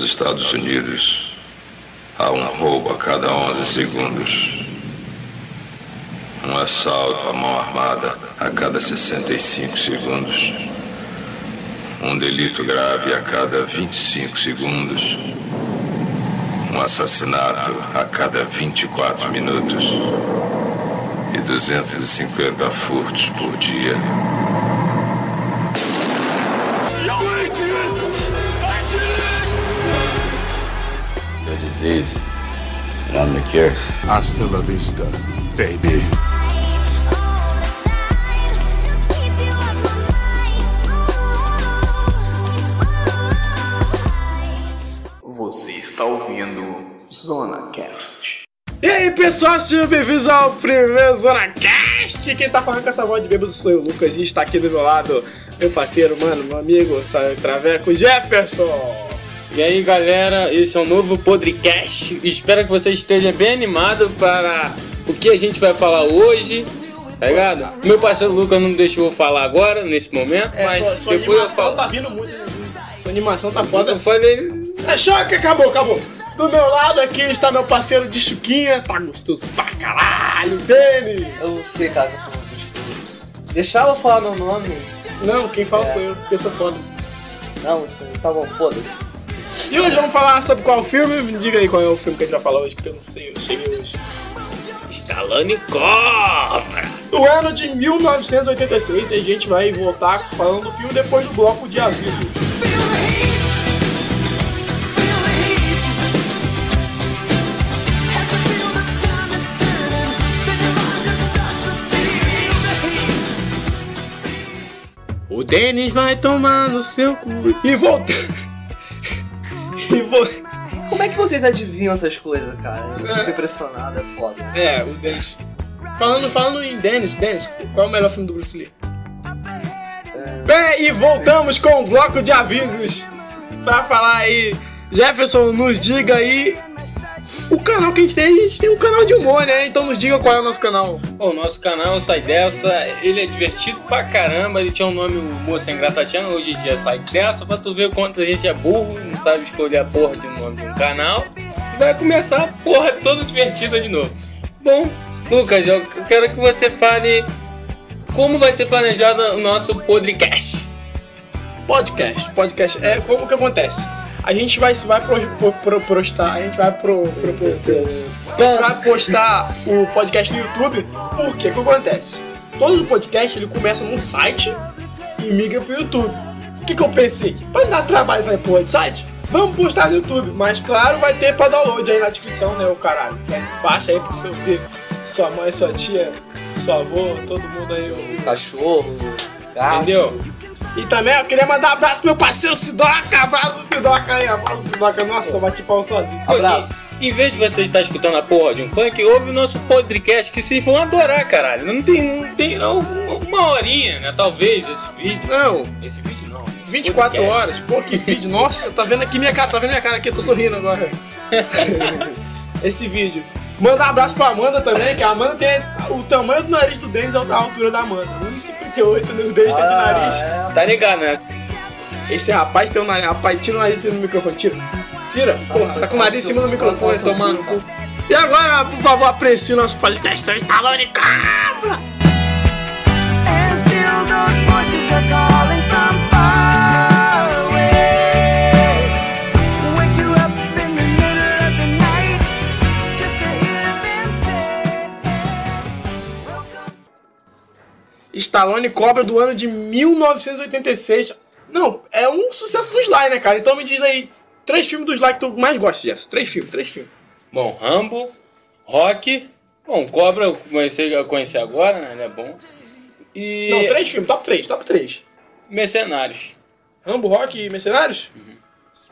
Nos Estados Unidos, há um roubo a cada 11 segundos. Um assalto à mão armada a cada 65 segundos. Um delito grave a cada 25 segundos. Um assassinato a cada 24 minutos. E 250 furtos por dia. Disease, and I'm the cure. Hasta la vista, baby. Você está ouvindo Zona Cast. E aí pessoal, sejam bem-vindos ao primeiro Zona Cast. Quem tá falando com essa voz de bêbado sou eu, Lucas. E está aqui do meu lado, meu parceiro, mano, meu amigo, sabe, Traveco Jefferson. E aí galera, esse é um novo podcast. Espero que você esteja bem animado para o que a gente vai falar hoje. Tá ligado? Meu parceiro Lucas não deixou eu falar agora, nesse momento, É, mas sua, sua depois eu animação falo. tá vindo muito. né? Sua animação tá foda. Eu falei. É choque, acabou, acabou. Do meu lado aqui está meu parceiro de chuquinha, tá gostoso pra caralho, Denis. Eu não sei, cara, que eu sou. Deixava eu falar meu nome. Não, quem fala É. sou eu, porque eu sou foda. Não, isso aí, tá bom, foda-se. E hoje vamos falar sobre qual filme? Me diga aí qual é o filme que a gente vai falar hoje, que eu não sei, eu cheguei hoje. Stallone Cobra! Do ano de 1986 e a gente vai voltar falando do filme depois do bloco de avisos. O Denis vai tomar no seu cu. E volta. E vou. Como é que vocês adivinham essas coisas, cara? Eu fico impressionado, é foda. É, o Denis. Falando, falando em Denis, Denis, qual é o melhor filme do Bruce Lee? Bem, e voltamos com o bloco de avisos pra falar aí. Jefferson, nos diga aí canal que a gente tem. A gente tem um canal de humor, né? Então nos diga qual é o nosso canal. Bom, o nosso canal Sai Dessa, ele é divertido pra caramba, ele tinha um nome Moça Engraçadinha, hoje em dia Sai Dessa, pra tu ver o quanto a gente é burro, não sabe escolher a porra de um nome de um canal, e vai começar a porra toda divertida de novo. Bom, Lucas, eu quero que você fale como vai ser planejado o nosso podcast. Podcast. Podcast é como que acontece? A gente vai, vai pro, pro, pro- postar, a gente vai pro, pro- pro- pro- a gente vai postar o podcast no YouTube. Por quê? O que acontece? Todo podcast ele começa num site e migra pro YouTube. O que, que eu pensei? Pra dar trabalho fazer porra de site, vamos postar no YouTube. Mas claro, vai ter pra download aí na descrição, né, o caralho. Né? Baixa aí pro seu filho, sua mãe, sua tia, seu avô, todo mundo aí. o- Cachorro, gato. Entendeu? E também eu queria mandar um abraço pro meu parceiro Sidoca, abraço Sidoca aí, abraço Sidoca. Nossa, eu bati pau sozinho. Abraço. Em vez de você estar escutando a porra de um funk, ouve o nosso podcast que vocês vão adorar, caralho. Não tem, não tem não, uma horinha, né? Talvez esse vídeo. Não, Esse vídeo não. esse 24 podcast. horas, pô, que vídeo. Nossa, tá vendo aqui minha cara, tá vendo minha cara aqui, eu tô sorrindo agora. Esse vídeo. Manda um abraço pra Amanda também, que a Amanda tem o tamanho do nariz do Denis é da altura da Amanda. 1,58 né? o Denis tem de nariz. é. Tá ligado, né? Esse rapaz tem um nariz. Rapaz, tira o nariz em cima do microfone, tira. Tira, porra, tá com o nariz em cima do microfone, tomando cu. E agora, por favor, aprecie o nosso podcast, seu Stallone Cabra! And still those voices are calling from far Stallone Cobra do ano de 1986. Não, é um sucesso do Sly, né, cara? Então me diz aí, três filmes do Sly que tu mais gosta, Jefferson. Três filmes, três filmes. Bom, Rambo, Rock. Bom, Cobra eu comecei a conhecer agora, né? Ele é bom. E. Não, três filmes, top três, top três. Mercenários. Rambo, Rock e Mercenários?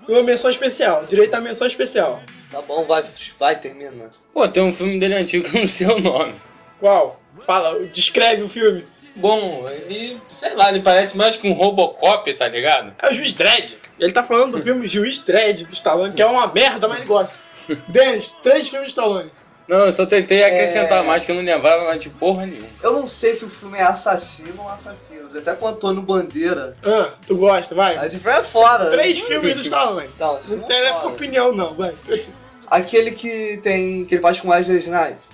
Uma menção especial, direito à menção especial. Tá bom, vai, vai, termina. Pô, tem um filme dele antigo que eu não sei o nome. Qual? Fala, descreve o filme. Bom, ele. sei lá, ele parece mais com um Robocop, tá ligado? É o Juiz Dredd. Ele tá falando do filme Juiz Dredd do Stallone, que é uma merda, mas ele gosta. Denis, três filmes do Stallone. Não, eu só tentei acrescentar mais que eu não lembrava mais de porra nenhuma. Eu não sei se o filme é assassino ou assassinos. Até com o Antônio Bandeira. Ah, tu gosta, vai. Mas esse filme é foda. Três filmes do Stallone. Não, Não filme é interessa a opinião, não, vai. Três. Aquele que tem. que ele faz com Wesley Snipes.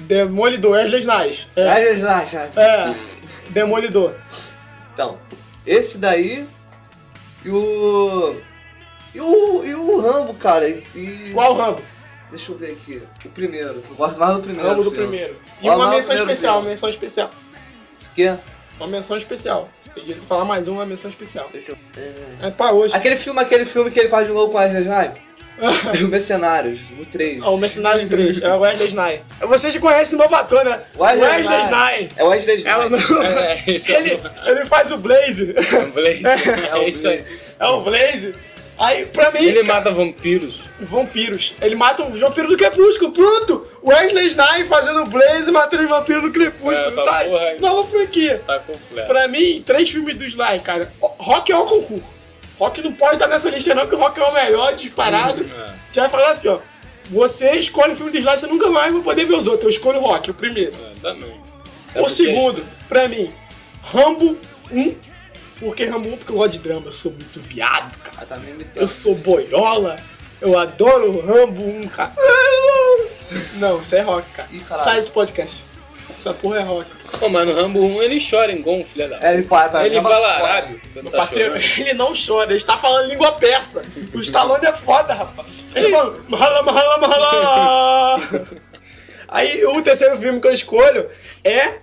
Demolidor, Wesley Snipes. É, Wesley Snipes. é. Demolidor. Então, esse daí. E o. E o. E o Rambo, cara. E, Qual Rambo? Deixa eu ver aqui. O primeiro. Eu gosto mais do primeiro. Rambo do filme. primeiro. E Qual uma menção especial, menção especial. Que? Uma menção especial. Peguei falar mais uma menção especial. Deixa eu ver. É pra hoje. Aquele filme, aquele filme que ele faz de novo com a Wesley Snipes. Os Mercenários, o 3. Ó, o Mercenários 3, é o Wesley Snipes. Vocês já conhecem o novator, né? Wesley Wesley Snipes. Snipes. É o Wesley Snipes. Ela não... É, isso ele, ele faz o Blaze. é, o é isso aí. É o Blaze. Aí, pra mim, Ele cara, mata vampiros. vampiros. Ele mata o vampiro do Crepúsculo, pronto! Wesley Snipes fazendo Blaze matando os vampiros do Crepúsculo. É, essa tá? porra aí. Nova franquia. Tá completo. Pra mim, três filmes do Sly, cara. Rock é o concurso. Rock não pode estar nessa lista não, que o Rock é o melhor disparado. É. Você vai falar assim, ó. Você escolhe o filme do Sly, você nunca mais vai poder ver os outros. Eu escolho o Rock, o primeiro. É, também. É o porque- segundo, pra mim, Rambo 1. Por que Rambo 1? Porque eu gosto de drama. Eu sou muito viado, cara. Ah, tá imitando. Eu sou boiola. Eu adoro Rambo 1, cara. Não, isso é rock, cara. Sai esse podcast. Essa porra é rock. Pô, mas no Rambo 1 ele chora igual um filho da. É, ele para, para, ele fala arábio. tá parceiro, chorando. ele não chora, ele está falando língua persa. O Stallone é foda, rapaz. Ele está falando mahala, mahala, mahala. Aí o terceiro filme que eu escolho é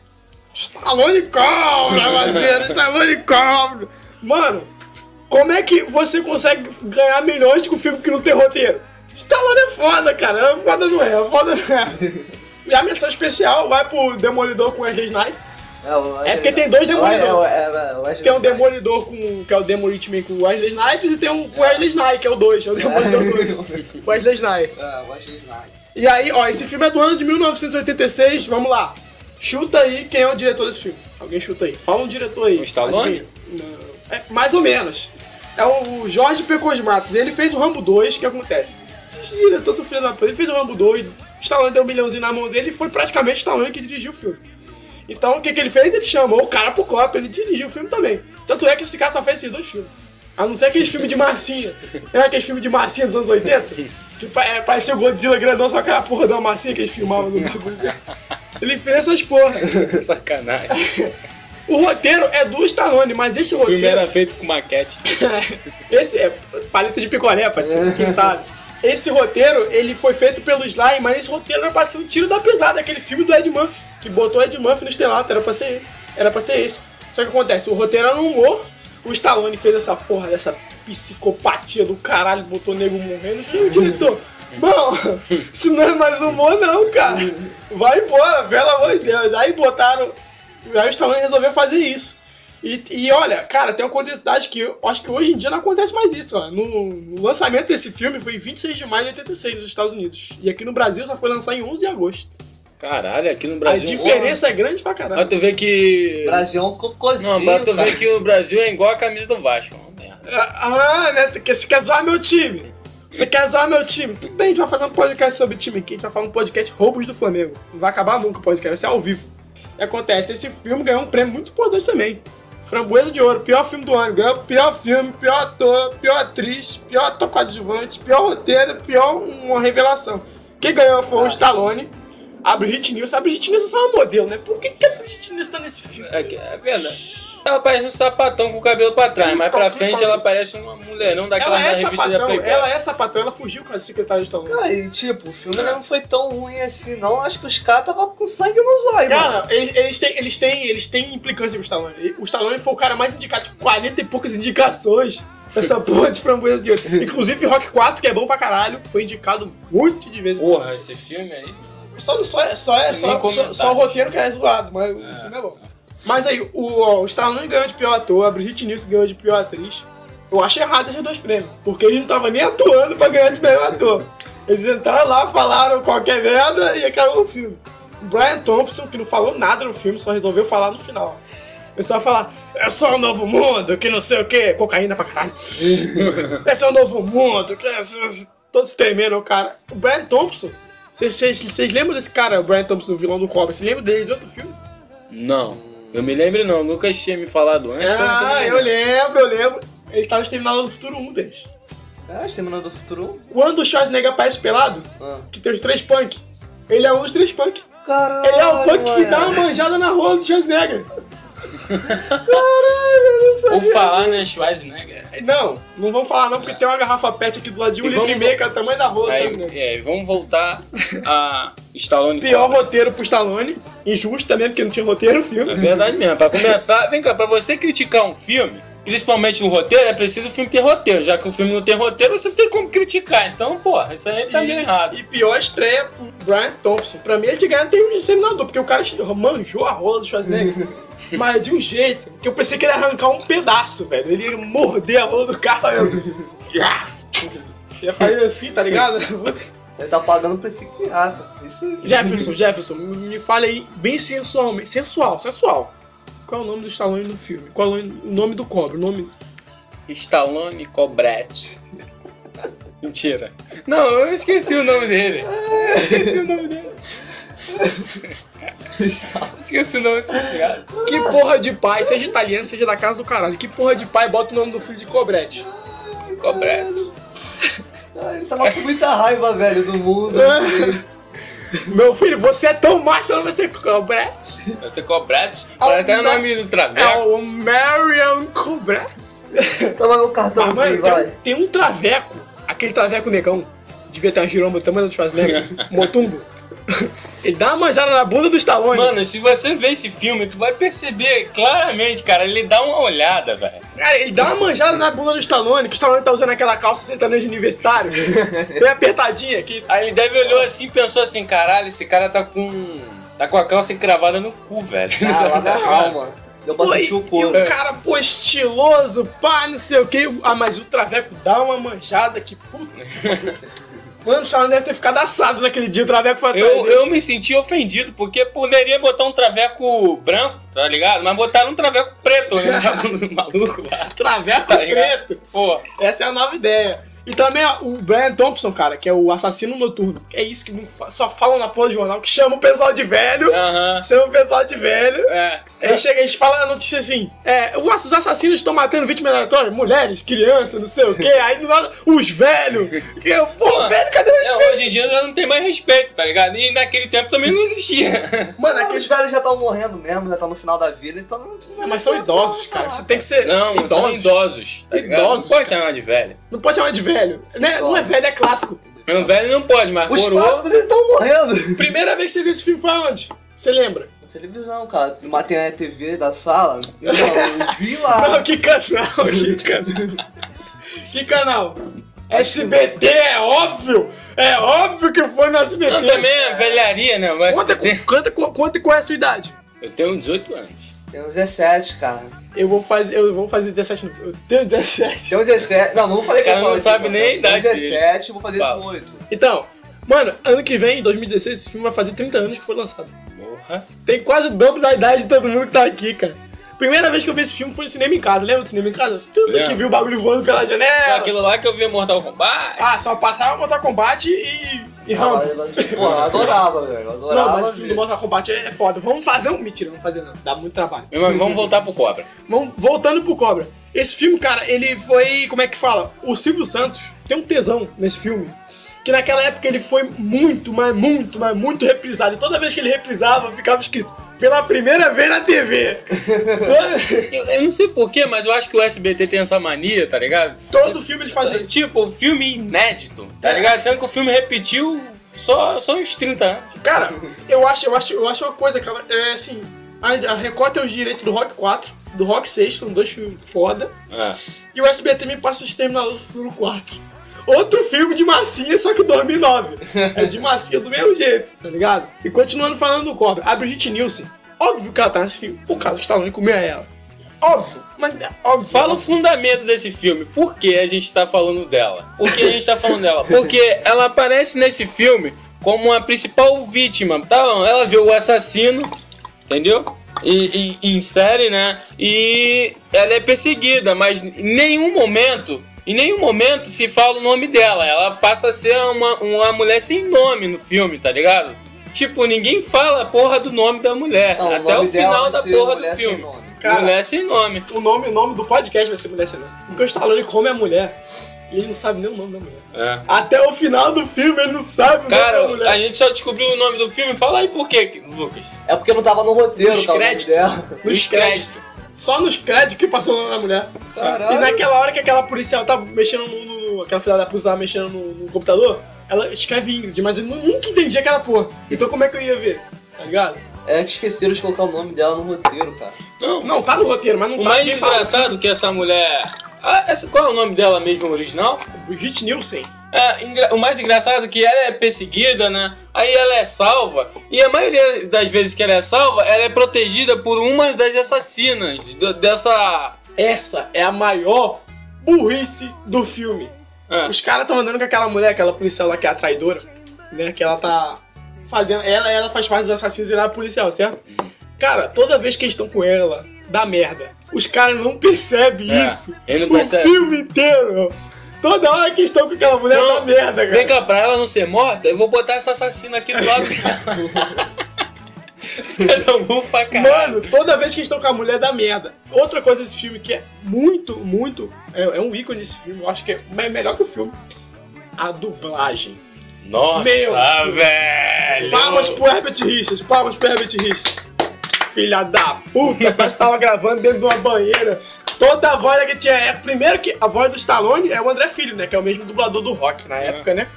Stallone Cobra, parceiro, Stallone Cobra. Mano, como é que você consegue ganhar milhões com um filme que não tem roteiro? Stallone é foda, cara. Foda não é, foda não é. E a menção especial vai pro Demolidor com Wesley Snipes. É, É porque tem dois. Demolidor. É, é, é, é, é um. Demolidor com. Que é o Demolidor com o Wesley Snipes e tem um com o Wesley Snipes, que é o 2, é o Demolidor 2. Wesley Snipes. É, o Wesley Snipes. E aí, ó, esse filme é do ano de 1986, vamos lá. Chuta aí quem é o diretor desse filme. Alguém chuta aí. Fala um diretor aí. O Stallone? Não. É, mais ou menos. É o Jorge P. Cosmatos. Ele fez o Rambo 2, o que acontece? Esse diretor da puta. Ele fez o Rambo 2, o Stallone deu um milhãozinho na mão dele e foi praticamente o Stallone que dirigiu o filme. Então, o que, que ele fez? Ele chamou o cara pro copo, ele dirigiu o filme também. Tanto é que esse cara só fez esses dois filmes. A não ser aqueles filmes de massinha. É aqueles filmes de massinha dos anos 80? Que é, parecia o Godzilla grandão, só aquela porra da massinha que eles filmavam no bagulho. Ele fez essas porra. Sacanagem. O roteiro é do Stallone, mas esse O filme roteiro... era feito com maquete. Esse é paleta de picolé, parceiro, pintado. Esse roteiro, ele foi feito pelo Sly, mas esse roteiro era pra ser um tiro da pesada, aquele filme do Ed Murphy, que botou Ed Murphy no estelato, era pra ser esse. Era pra ser esse. Só que acontece, o roteiro era no humor, o Stallone fez essa porra dessa psicopatia do caralho, botou o nego morrendo, e o diretor... Bom, isso não é mais humor não, cara. Vai embora, pelo amor de Deus. Aí botaram... Aí o Stallone resolveu fazer isso. E, e olha, cara, tem uma curiosidade que eu acho que hoje em dia não acontece mais isso. Ó. No, no lançamento desse filme foi em 26 de maio de 86 nos Estados Unidos. E aqui no Brasil só foi lançar em 11 de agosto. Caralho, aqui no a Brasil. diferença é grande pra Pra caralho. tu ver que. Brasil é um cocôzinho, Não, pra tu cara. ver que o Brasil é igual a camisa do Vasco. Uma merda. Ah, né? Porque você quer zoar meu time. Você quer zoar meu time? Tudo bem, a gente vai fazer um podcast sobre time aqui. A gente vai falar um podcast roubos do Flamengo. Não vai acabar nunca o podcast, vai ser ao vivo. E acontece, esse filme ganhou um prêmio muito importante também. Framboesa de Ouro, pior filme do ano. Ganhou pior filme, pior ator, pior atriz, pior ator coadjuvante, pior roteiro, pior uma revelação. Quem ganhou foi o Stallone. A Brigitte Nielsen. A Brigitte Nielsen é só uma modelo, né? Por que, que a Brigitte Nielsen tá nesse filme? É, é verdade. Ela parece um sapatão com o cabelo pra trás, mas pra frente ela parece uma mulherão daquela Ela é da revista da sapatão, Playboy. ela é sapatão, ela fugiu com a secretária de Stallone. Cara, e tipo, o filme não foi tão ruim assim, não. Acho que os caras estavam com sangue nos olhos. Cara, eles, eles, têm, eles, têm, eles têm implicância com o Stallone. O Stallone foi o cara mais indicado, tipo, 40 e poucas indicações. Essa porra de framboesa de ouro. Inclusive, Rock 4, que é bom pra caralho, foi indicado monte de vezes. Porra, esse filme aí. Só, só, é- só, é, só, nem só, comentário. só o roteiro que é zoado, mas o filme é bom. Mas aí, o, ó, o Stallone ganhou de pior ator, a Brigitte Nielsen ganhou de pior atriz. Eu acho errado esses dois prêmios, porque eles não estavam nem atuando pra ganhar de melhor ator. Eles entraram lá, falaram qualquer merda e acabou o filme. O Brian Thompson, que não falou nada no filme, só resolveu falar no final. Ele só falar, é só um novo mundo, que não sei o que, cocaína pra caralho. é só um novo mundo, que é... todos tremendo, o cara. O Brian Thompson, vocês lembram desse cara, o Brian Thompson, o vilão do Cobra? Vocês lembram dele de outro filme? Não. Eu me lembro não, o Lucas tinha me falado antes. ah, eu lembrando. lembro, eu lembro. Ele tá no Exterminador do Futuro 1 deles. É, Exterminador do Futuro Quando o Schwarzenegger aparece pelado, 1? Ah. que tem os três punk, ele é um dos três punk. Caralho, Ele é o punk que dá uma manjada na rola do Schwarzenegger. Ou falar, né, Schwarzenegger. Não, não vamos falar não, porque tem uma garrafa pet aqui do lado de um E litro e vamos- meio, que é o tamanho da rola Aí, Schwarzenegger. é, vamos voltar a Stallone Pior Cobra. roteiro pro Stallone, injusto também, porque não tinha roteiro o É filme. verdade mesmo. Pra começar, vem cá, pra você criticar um filme, principalmente o roteiro, é preciso o filme ter roteiro. Já que o filme não tem roteiro, você não tem como criticar. Então, porra, isso aí tá meio errado. E pior estreia pro Brian Thompson. Pra mim, ele tinha ganhado tem um exterminador, porque o cara manjou a rola do Schwarzenegger. Mas de um jeito que eu pensei que ele ia arrancar um pedaço, velho. Ele ia morder a rola do cara, tá vendo? Ia fazer assim, tá ligado? Ele tá pagando pra. Isso aí. Jefferson, Jefferson, me fale aí bem sensualmente. Sensual, sensual. Qual é o nome do Stallone no filme? Qual é o nome do cobra? O nome. Stallone Cobrete. Mentira. Não, eu esqueci o nome dele. Eu esqueci o nome dele. Esqueci o nome desse criado. Que porra de pai, seja italiano, seja da casa do caralho. Que porra de pai bota o nome do filho de Cobrete? Cobrete. Ele tava com muita raiva, velho, do mundo. É. assim. Meu filho, você é tão macho, você não vai ser Cobrete? Vai ser Cobrete? Parece até o nome do É traveco. o Marion Cobrete. Toma meu Mas, cartãozinho, mano, vai. tem, tem um traveco, aquele traveco negão, devia ter uma giromba do tamanho do Schwarzenegger, Motumbo. Ele dá uma manjada na bunda do Stallone. Mano, se você ver esse filme, tu vai perceber claramente, cara, ele dá uma olhada, velho. Cara, ele dá uma manjada na bunda do Stallone, que o Stallone tá usando aquela calça sertanejo universitário, bem apertadinha aqui. Aí ele deve olhou assim e pensou assim, caralho, esse cara tá com. tá com a calça encravada no cu, velho. Ah, lá na alma. Deu pra Pô, e, sentir o e o cara, pô, estiloso, pá, não sei o que. Ah, mas o Traveco dá uma manjada que puta. Mano, o Stallone deve ter ficado assado naquele dia, o Traveco foi atrás Eu, dele. eu me senti ofendido, porque poderia botar um traveco branco, tá ligado? Mas botaram um traveco preto né? maluco lá. Traveco Tá preto. Pô, Essa é a nova ideia. E também ó, o Brian Thompson, cara, que é o assassino noturno. É isso que não só falam na porra do jornal, que chama o pessoal de velho. aham. Chama o pessoal de velho. É. Aí chega, a gente fala a notícia assim: é, os os assassinos estão matando vítimas aleatórias, mulheres, crianças, não sei o quê. Aí do nada, os velhos. Que eu, pô, Pô, velho, cadê o É, respeito? hoje em dia já não tem mais respeito, tá ligado? E naquele tempo também não existia. Mano, Não, aqueles os velhos já estão morrendo mesmo, já tá no final da vida, então não precisa. Mas são idosos, cara. Você tem que ser Não, são idosos. idosos. Tá? Idosos, Não pode cara. chamar de velho. Não pode chamar de velho. Né? Não é velho, é clássico. Meu velho não pode, mas Os coroa. clássicos eles estão morrendo. Primeira vez que você viu esse filme foi onde? Você lembra? Na televisão, cara. Matei na TV da sala. Então, eu vi lá. Não, que canal? Que canal? que canal? SBT, é óbvio! É óbvio que foi no SBT. Não, também é velharia, né? Mas Conta, com- conta, com- conta qual é a sua idade. Eu tenho 18 anos. Tem uns 17, cara. Eu vou fazer, eu vou fazer 17 não. Eu tenho 17. Tem uns 17. Não, não vou fazer O cara que eu não sabe nem a cara. idade dele. 17, vou fazer Fala. 18. Então, mano, ano que vem, em 2016, esse filme vai fazer 30 anos que foi lançado. Porra. Tem quase o dobro da idade de todo mundo que tá aqui, cara. Primeira vez que eu vi esse filme foi no cinema em casa. Lembra do cinema em casa? Tudo Lembro. que viu o bagulho voando pela janela. Aquilo lá que eu vi Mortal Kombat. Ah, só passava Mortal Kombat e, e Rambo. Pô, eu adorava, velho. Eu Não, adorava. mas o filme do. Mortal Kombat é foda. Vamos fazer um. Mentira, não fazer não. Dá muito trabalho. Meu irmão, vamos voltar pro Cobra. Vamos, voltando pro Cobra. Esse filme, cara, ele foi. Como é que fala? O Silvio Santos tem um tesão nesse filme. Que naquela época ele foi muito, mas muito, mas muito reprisado. E toda vez que ele reprisava, ficava escrito pela primeira vez na TV. Eu, eu não sei porquê, mas eu acho que o SBT tem essa mania, tá ligado? todo filme ele fazia isso. Tipo, filme inédito, tá ligado? Sendo que o filme repetiu só, só uns 30 anos. Cara, eu acho, eu acho, eu acho uma coisa, cara. É assim. A, a Record tem os direitos do Rock 4, do Rock 6, são dois filmes foda. É. E o SBT me passa o Exterminador do Futuro 4. Outro filme de massinha, só que 2009. É de massinha do mesmo jeito, tá ligado? E continuando falando do Cobra, a Brigitte Nielsen. Óbvio que ela tá nesse filme, por causa que Stallone comia ela. Óbvio, mas é óbvio. Fala o fundamento desse filme. Por que a gente tá falando dela? Por que a gente tá falando dela? Porque ela aparece nesse filme como a principal vítima. Tá? Ela vê o assassino, entendeu? e, e- em série, né? E ela é perseguida, mas em nenhum momento, em nenhum momento se fala o nome dela. Ela passa a ser uma, uma mulher sem nome no filme, tá ligado? Tipo, ninguém fala a porra do nome da mulher. Não, o até o dela final da porra do filme. Cara, mulher sem nome. O nome, o nome do podcast vai ser Mulher Sem Nome. Porque o Stallone come a mulher e ele não sabe nem o nome da mulher. É. Até o final do filme ele não sabe o Cara, nome da mulher. a gente só descobriu o nome do filme. Fala aí por quê, Lucas. É porque não tava no roteiro, Nos tá, o créditos. dela. Nos créditos. Só nos créditos que passou o nome da mulher. Caralho. E naquela hora que aquela policial tá mexendo no. no- aquela filha da puta tava mexendo no, no computador, ela escreve Ingrid, mas eu nu- nunca entendi aquela porra. Então como é que eu ia ver? Tá ligado? É que esqueceram de colocar o nome dela no roteiro, cara. Não, Não, tá no roteiro, mas não O tá mais ninguém fala. engraçado é que essa mulher. Ah, essa, qual é o nome dela mesmo original? Brigitte Nielsen. É, o mais engraçado é que ela é perseguida, né? Aí ela é salva. E a maioria das vezes que ela é salva, ela é protegida por uma das assassinas dessa. Essa é a maior burrice do filme. É. Os caras estão andando com aquela mulher, aquela policial lá que é a traidora, né? Que ela tá fazendo. Ela, ela faz parte dos assassinos e ela é policial, certo? Cara, toda vez que eles estão com ela, dá merda. Os caras não percebem É, isso. ele não o percebe. filme inteiro. Toda hora que estão com aquela mulher Não, dá merda, cara. Vem cá, pra ela não ser morta, eu vou botar essa assassina aqui do lado dela. Mano, toda vez que estão com a mulher dá merda. Outra coisa desse filme que é muito, muito. É, é um ícone desse filme, eu acho que é me- melhor que o filme. A dublagem. Nossa, Meu velho. Palmas pro Herbert Richards, palmas pro Herbert Richards. Filha da puta, parece que tava gravando dentro de uma banheira. Toda a voz que tinha. É, primeiro que a voz do Stallone é o André Filho, né? Que é o mesmo dublador do rock na época, né?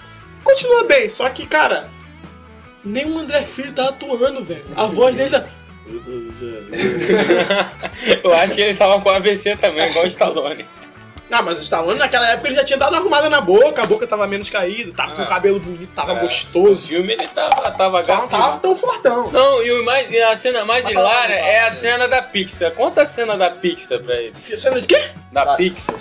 Continua bem, só que, cara, nem o André Filho tá atuando, velho. A voz dele tá. Eu acho que ele tava com AVC também, igual o Stallone. Ah, mas o Stallone naquela época ele já tinha dado arrumada na boca, a boca tava menos caída, tava com Ah. o cabelo bonito, tava É. Gostoso. filme ele tava, tava Só não tava tão fortão. Não, e o mais, e a cena mais falar, hilária é a cena da Pixar. Conta a cena da Pixar pra ele. Cena de quê? Da Tá. Pixar.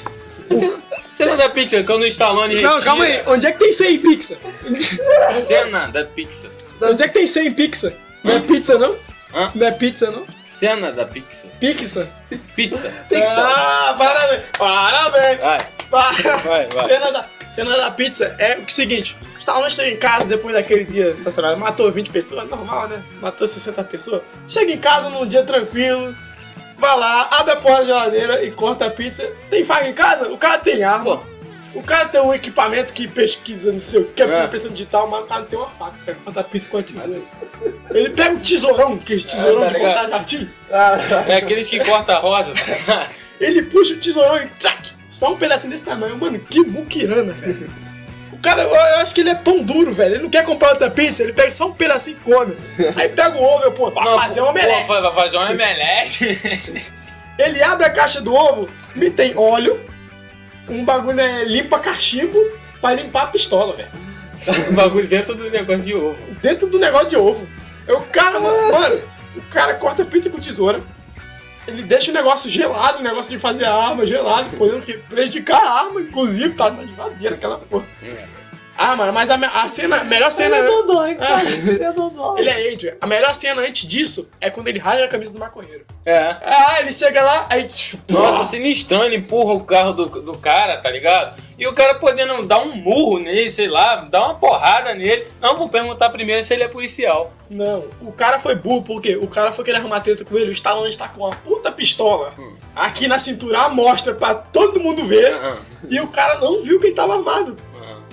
A Cena, cena da Pixar, quando o Stallone retira. Não, calma aí. Onde é que tem 100 em Pixar? Cena da Pixar. Onde é que tem 100 em Pixar? Não é pizza, não? Hã? Não é pizza, não? Cena da Pixar. Pixar? Pizza. Ah, parabéns! Parabéns! Vai, vai, vai. Cena da, cena da pizza é o seguinte: Stallone chega em casa depois daquele dia sensacional, matou 20 pessoas, normal, né? Matou 60 pessoas. Chega em casa num dia tranquilo, vai lá, abre a porta da geladeira e corta a pizza. Tem faca em casa? O cara tem arma. Pô. O cara tem um equipamento que pesquisa, não sei o que, é É. impressão digital, mas o cara tem uma faca, cara, corta a pizza com a tesoura. Ele pega um tesourão, aquele tesourão tá de cortar jardim. É aqueles que cortam a rosa, tá? Ele puxa o tesourão e trac! Só um pedacinho desse tamanho. Mano, que muquirana, velho. O cara, eu, acho que ele é pão duro, velho. Ele não quer comprar outra pizza, ele pega só um pedacinho e come. Aí pega o ovo, eu, pô, vai Não, fazer um pô, omelete. Vai vai fazer um omelete. Ele abre a caixa do ovo, me tem óleo, um bagulho é limpa cachimbo pra limpar a pistola, velho. o bagulho dentro do negócio de ovo. Dentro do negócio de ovo. Eu, o cara, mano, o cara corta pizza com tesoura. Ele deixa o negócio gelado, o negócio de fazer a arma gelado, podendo que prejudicar a arma, inclusive, tá na geladeira aquela porra. Ah, mano, mas a, a cena, a melhor cena. Ele é dodói, Ah. cara. Ele é dodói. Ele é Adrian. A melhor cena antes disso é quando ele rasga a camisa do maconheiro. É. Ah, ele chega lá, aí. Nossa, sinistrão, ele empurra o carro do, do cara, tá ligado? E o cara podendo dar um murro nele, sei lá, dar uma porrada nele. Não, vou perguntar primeiro se ele é policial. Não, o cara foi burro, porque o cara foi querer arrumar treta com ele, o Stallone está com uma puta pistola aqui na cintura, mostra pra todo mundo ver, Aham, e o cara não viu que ele tava armado.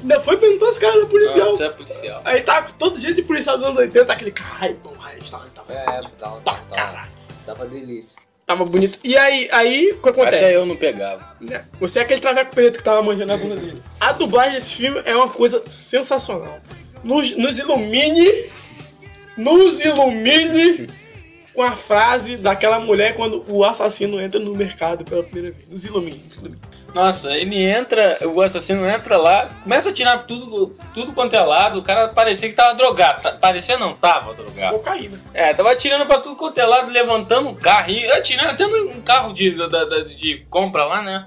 Ainda foi perguntar se o cara era policial. Ah, Você é policial. Aí tá com todo jeito de policial dos anos 80, aquele caralho, bom, aí tava. É, tava, Tá, tava, caralho. tava delícia. Tava bonito. E aí, aí, o que acontece? Até eu não pegava. né? Você é aquele traveco preto que tava manjando a bunda dele. A dublagem desse filme é uma coisa sensacional. Nos, nos ilumine. Nos ilumine com a frase daquela mulher quando o assassino entra no mercado pela primeira vez. Nos ilumine. Nos ilumine. Nossa, ele entra, o assassino entra lá, começa a tirar tudo, tudo quanto é lado, o cara parecia que tava drogado. Tá- Parecia não, tava drogado. Cocaína. É, tava atirando pra tudo quanto é lado, levantando um carro, e atirando até um carro de, da- de compra lá, né?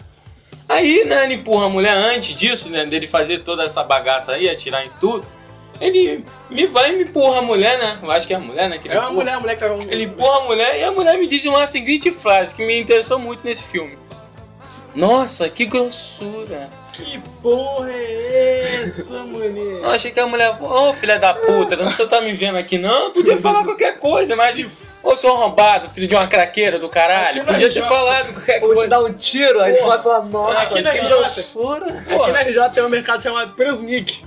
Aí, né, ele empurra a mulher antes disso, né, dele fazer toda essa bagaça aí, atirar em tudo. Ele me vai e me empurra a mulher, né? Eu acho que é a mulher, né? Que É uma empurra. mulher, a mulher que tava. Ele empurra a mulher e a mulher me diz uma seguinte frase que me interessou muito nesse filme. Nossa, que grossura. Que porra é essa, mané? Eu achei que a mulher, ô filha da puta, não você tá me vendo aqui não? Podia falar qualquer coisa, mas. Ô seu arrombado, filho de uma craqueira do caralho, Aqui podia ter falado qualquer Vou te coisa. dar um tiro, aí tu vai falar, nossa, Aqui na que RJ. grossura. Aqui na RJ tem um mercado chamado Presunic.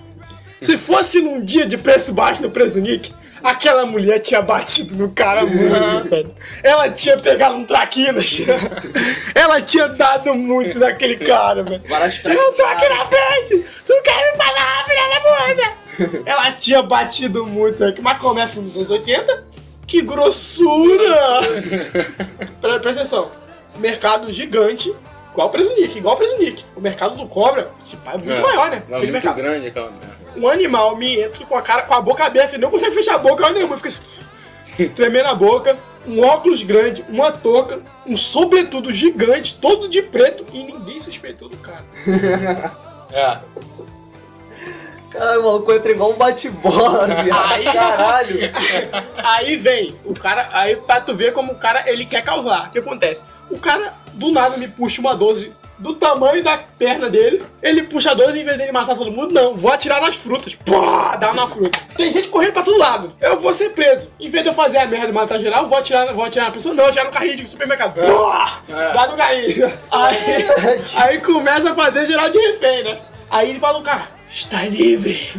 Se fosse num dia de preço baixo no Presunic, aquela mulher tinha batido no cara muito, velho. Ela tinha pegado um traquinas. Ela tinha dado muito naquele cara, velho. Eu tô aqui na frente! Tu quer me passar, filha da puta! Ela tinha batido muito, velho. Mas como é dos anos 80, que grossura! Pre- Presta atenção. Mercado gigante, igual o Presunic, igual o Presunic. O mercado do cobra, esse pai é muito É. maior, né? É Aquele muito mercado. grande aquela merda. Um animal me entra com a cara, com a boca aberta, ele não consegue fechar a boca, olha nenhuma, fica assim, tremendo a boca, um óculos grande, uma touca, um sobretudo gigante, todo de preto, e ninguém suspeitou do cara. É. Caralho, o maluco entra igual um bate-bola, viado. Aí- Caralho. Aí vem o cara, aí pra tu ver como o cara ele quer causar. O que acontece? O cara do nada me puxa uma 12 do tamanho da perna dele. Ele puxa a 12 em vez dele matar todo mundo, não. Vou atirar nas frutas. Pá, dá na fruta. Tem gente correndo pra todo lado. Eu vou ser preso. Em vez de eu fazer a merda e matar geral, vou atirar, vou atirar na pessoa. Não, atirar no carrinho de supermercado. Pá, dá no carrinho. Aí, aí começa a fazer geral de refém, né? Aí ele fala, cara, está livre.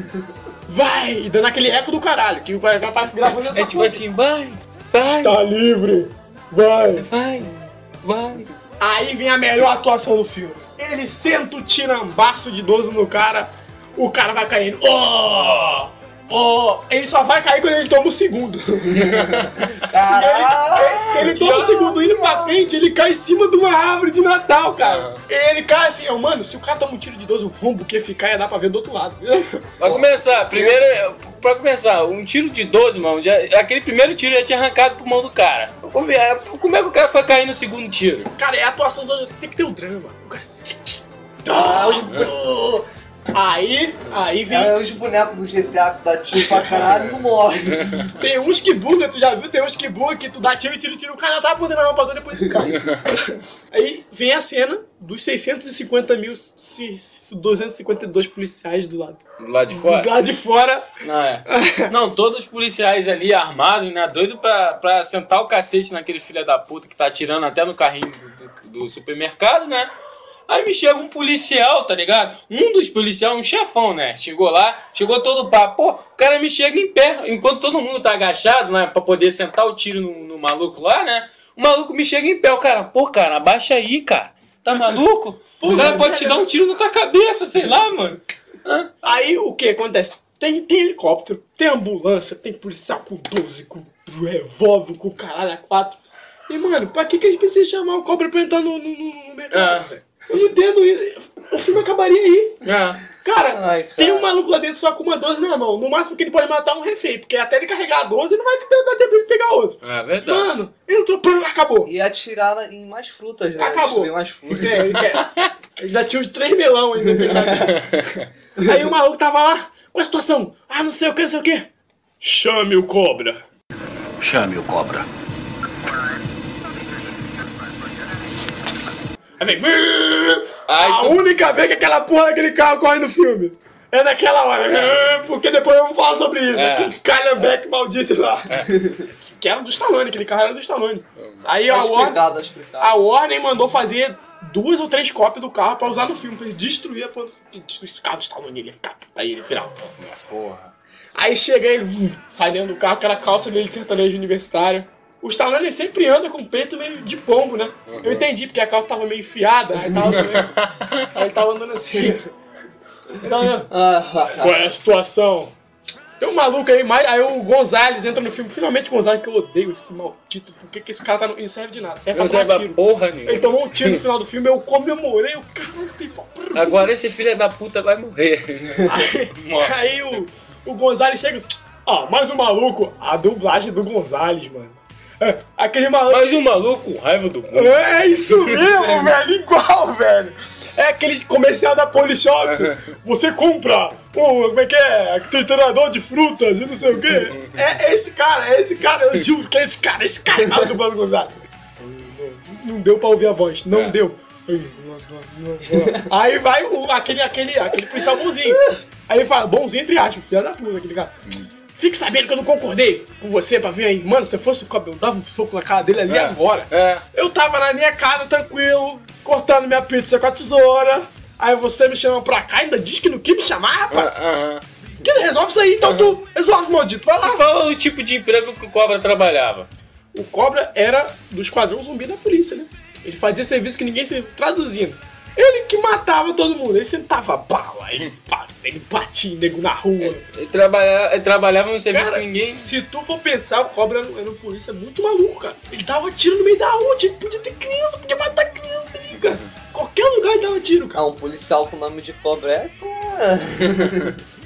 Vai! E dando aquele eco do caralho, que o cara parece gravando essa É tipo porra. assim, vai, vai, Tá livre! Vai! vai, vai. Aí vem a melhor atuação do filme. Ele senta o tirambaço de 12 no cara, o cara vai caindo. Oh! Oh! Ele só vai cair quando ele toma o segundo. Caralho. Ele toma o segundo indo pra frente, ele cai em cima de uma árvore de Natal, cara. Ele cai assim, eu, mano, se o cara toma um tiro de 12, o rombo que ficar ia dar pra ver do outro lado. Pra começar, primeiro, pra começar, um tiro de 12, mano, já, aquele primeiro tiro já tinha arrancado pro mão do cara. Como é, como é que o cara foi cair no segundo tiro? Cara, é a atuação do... Tem que ter o drama. O cara... Ah, os, Aí, aí vem. é, os bonecos do GTA que dá tiro pra caralho não morrem. Tem uns que buga, tu já viu? Tem uns que buga que tu dá tiro, tiro, tiro, o cara tá por dentro da rampadora depois tu cai. Aí vem a cena dos 650 mil, se- se- 252 policiais do lado. Do lado de fora? Do lado de fora. Não, é. Não, todos os policiais ali armados, né? Doido pra, pra sentar o cacete naquele filho da puta que tá atirando até no carrinho do, do- do supermercado, né? Aí me chega um policial, tá ligado? Um dos policiais, um chefão, né? Chegou lá, chegou todo papo. Pô, o cara me chega em pé, enquanto todo mundo tá agachado, né? Pra poder sentar o tiro no, no maluco lá, né? O maluco me chega em pé. O cara, pô, cara, abaixa aí, cara. Tá maluco? O cara pode te dar um tiro na tua cabeça, sei lá, mano. Aí o que acontece? Tem, tem helicóptero, tem ambulância, tem policial com 12, com revólver, com caralho a 4. E, mano, pra que, que a gente precisa chamar o cobra pra entrar no, no, no- no mercado? É. Eu não entendo isso. O filme acabaria aí. É. Cara, Ai, cara. tem um maluco lá dentro só com uma 12 na mão. No máximo que ele pode matar um refém, porque até ele carregar a 12 não vai ter dar tempo de pegar outro. É verdade. Mano, entrou, pã, acabou. E atirar em mais frutas, né? Acabou. Destruir mais frutas. É, ele quer. Já tinha uns três melão ainda. Aí o maluco tava lá, com a situação. Ah, não sei o que, não sei o que. Chame o cobra. Chame o cobra. Aí vem. Ai, a tu- única vez que aquela porra daquele carro corre no filme. É naquela hora. Porque depois vamos falar sobre isso. É. Aquele Calhambeck maldito lá. Que era do Stallone, aquele carro era do Stallone. Aí a Tá Warner, explicado, tá a Warner mandou fazer duas ou três cópias do carro pra usar no filme, pra ele destruir a porra do filme. Esse carro do Stallone, ele ia ficar puta aí, ele virar. Porra. Aí chega ele, sai dentro do carro, aquela calça dele de sertanejo universitário. O Stallone sempre anda com o peito meio de pombo, né? Eu entendi, porque a calça tava meio enfiada, aí tava, meio- aí tava andando assim. Então, Ah, qual é a situação? Tem um maluco aí, mais, aí o Gonzalez entra no filme, finalmente o Gonzalez, que eu odeio esse maldito, por que que esse cara tá no... Não serve de nada, serve pra tomar a tiro. porra Ele nenhuma. tomou um tiro no final do filme, eu comemorei, o caralho tem Agora esse filho da puta vai morrer. Aí, aí o, o Gonzalez chega. Ó, mais um maluco. A dublagem do Gonzalez, mano. É, aquele maluco. Mas um maluco com raiva do mundo. É isso mesmo, velho. Igual, velho. É aquele comercial da Polishop. Você compra como é que é? Triturador de frutas e não sei o quê. É, é esse cara, é esse cara, eu juro que é esse cara, esse cara é o Paulo Gonzaga. Não deu pra ouvir a voz, não É. deu. Aí vai o, aquele, aquele, aquele policial bonzinho. Aí ele fala, bonzinho entre aspas, filho da puta, aquele cara. Fique sabendo que eu não concordei com você pra vir aí. Mano, se eu fosse o cobra, eu dava um soco na cara dele ali É. agora. É. Eu tava na minha casa, tranquilo, cortando minha pizza com a tesoura. Aí você me chama pra cá e ainda diz que não quis me chamar, rapaz. Ah, Aham. Que resolve isso aí, então tu resolve, maldito. Vai lá. Fala o tipo de emprego que o Cobra trabalhava. O Cobra era do esquadrão zumbi da polícia, né? Ele fazia serviço que ninguém se traduzindo. Ele que matava todo mundo. Ele sentava bala, ele, ele batia nego na rua. Ele trabalhava, ele trabalhava num serviço Cara, que ninguém. se tu for pensar, o Cobra era um, era um polícia muito maluco, cara. Ele dava tiro no meio da rua, tinha- podia ter criança, podia matar criança ali, cara. Qualquer lugar ele dava tiro, cara. Ah, um policial com nome de cobra é.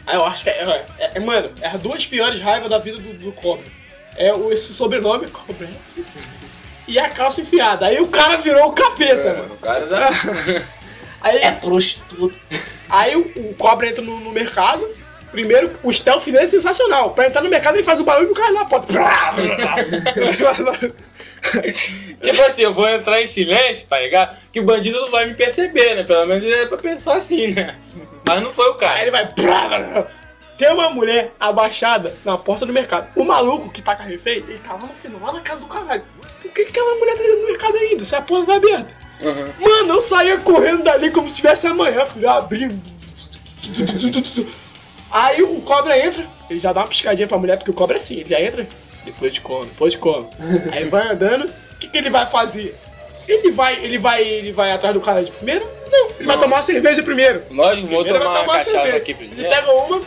Aí eu acho que é, é, é- é, mano, é as duas piores raivas da vida do, do Cobra. É o, esse sobrenome, Cobra, e a calça enfiada. Aí o cara virou o capeta, mano. O cara da. Aí, É prostituto. aí o, o Cobra entra no, no mercado. Primeiro, o stealth dele é sensacional. Pra entrar no mercado, ele faz o barulho do cara na porta. tipo assim, eu vou entrar em silêncio, tá ligado? Que o bandido não vai me perceber, né? Pelo menos ele é pra pensar assim, né? Mas não foi o Aí cara. ele vai. Tem uma mulher abaixada na porta do mercado. O maluco que tá com a refém, ele lá no final, lá na casa do caralho. Por que, que aquela mulher tá dentro do mercado ainda? Se a porta tá aberta. Uhum. Mano, eu saía correndo dali como se tivesse amanhã, filho. Abrindo. Aí o cobra entra, ele já dá uma piscadinha pra mulher, porque o cobra é assim, ele já entra, depois de come, depois de come. Aí vai andando, o que, que ele vai fazer? Ele vai, ele vai, ele vai atrás do cara de primeiro? Não, ele vai tomar uma cerveja primeiro. Vou Primeiro tomar vai uma cachaça cerveja. aqui Ele primeiro. pega uma,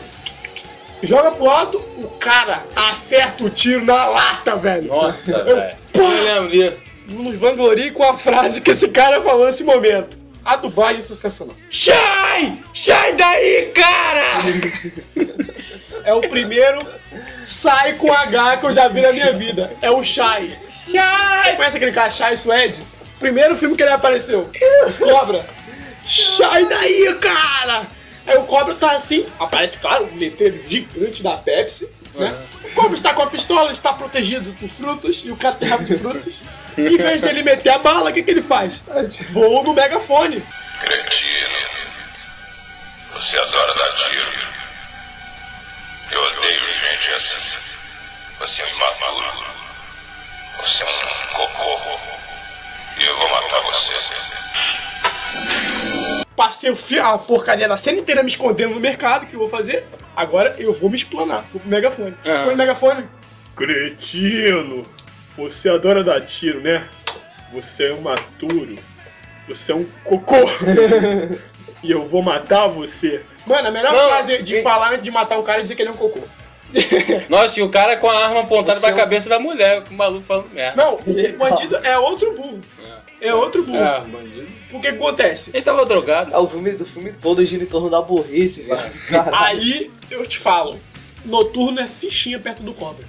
joga pro alto, o cara acerta o tiro na lata, velho. Nossa, velho. Eu lembro disso. Nos vanglorie com a frase que esse cara falou nesse momento. A dublagem é sensacional. Sai! Sai daí, cara! É o primeiro sai com H que eu já vi na minha vida. É o Shai. Shai! Conhece aquele cara Shai Suede? Primeiro filme que ele apareceu. Cobra. Sai daí, cara! Aí o Cobra tá assim, aparece, claro, um letreiro gigante da Pepsi, né? O Cobra está com a pistola, está protegido por frutas, e o cara tem rabo de frutas. Em vez dele meter a bala, o que, que ele faz? Voa no megafone. Cretino. Você adora dar tiro. Eu odeio gente assim. Você é um imaturo. Você é um cocô. E eu vou matar você. Passei o fi- a porcaria da cena inteira me escondendo no mercado, o que eu vou fazer? Agora eu vou me explanar. Vou pro megafone. Ah. Foi no megafone. Cretino, você adora dar tiro, né? Você é um maturo. Você é um cocô. e eu vou matar você. Mano, a melhor Não, frase de e- falar antes de matar um cara é dizer que ele é um cocô. Nossa, e o cara com a arma apontada Você pra é um- cabeça da mulher, com o maluco falando merda. Não, o bandido é outro burro. É outro burro. Ah, bandido. O que acontece? Ele tava drogado. É o filme do filme todo gira em torno da burrice, velho. Caralho. Aí eu te falo, Noturno é fichinha perto do Cobra.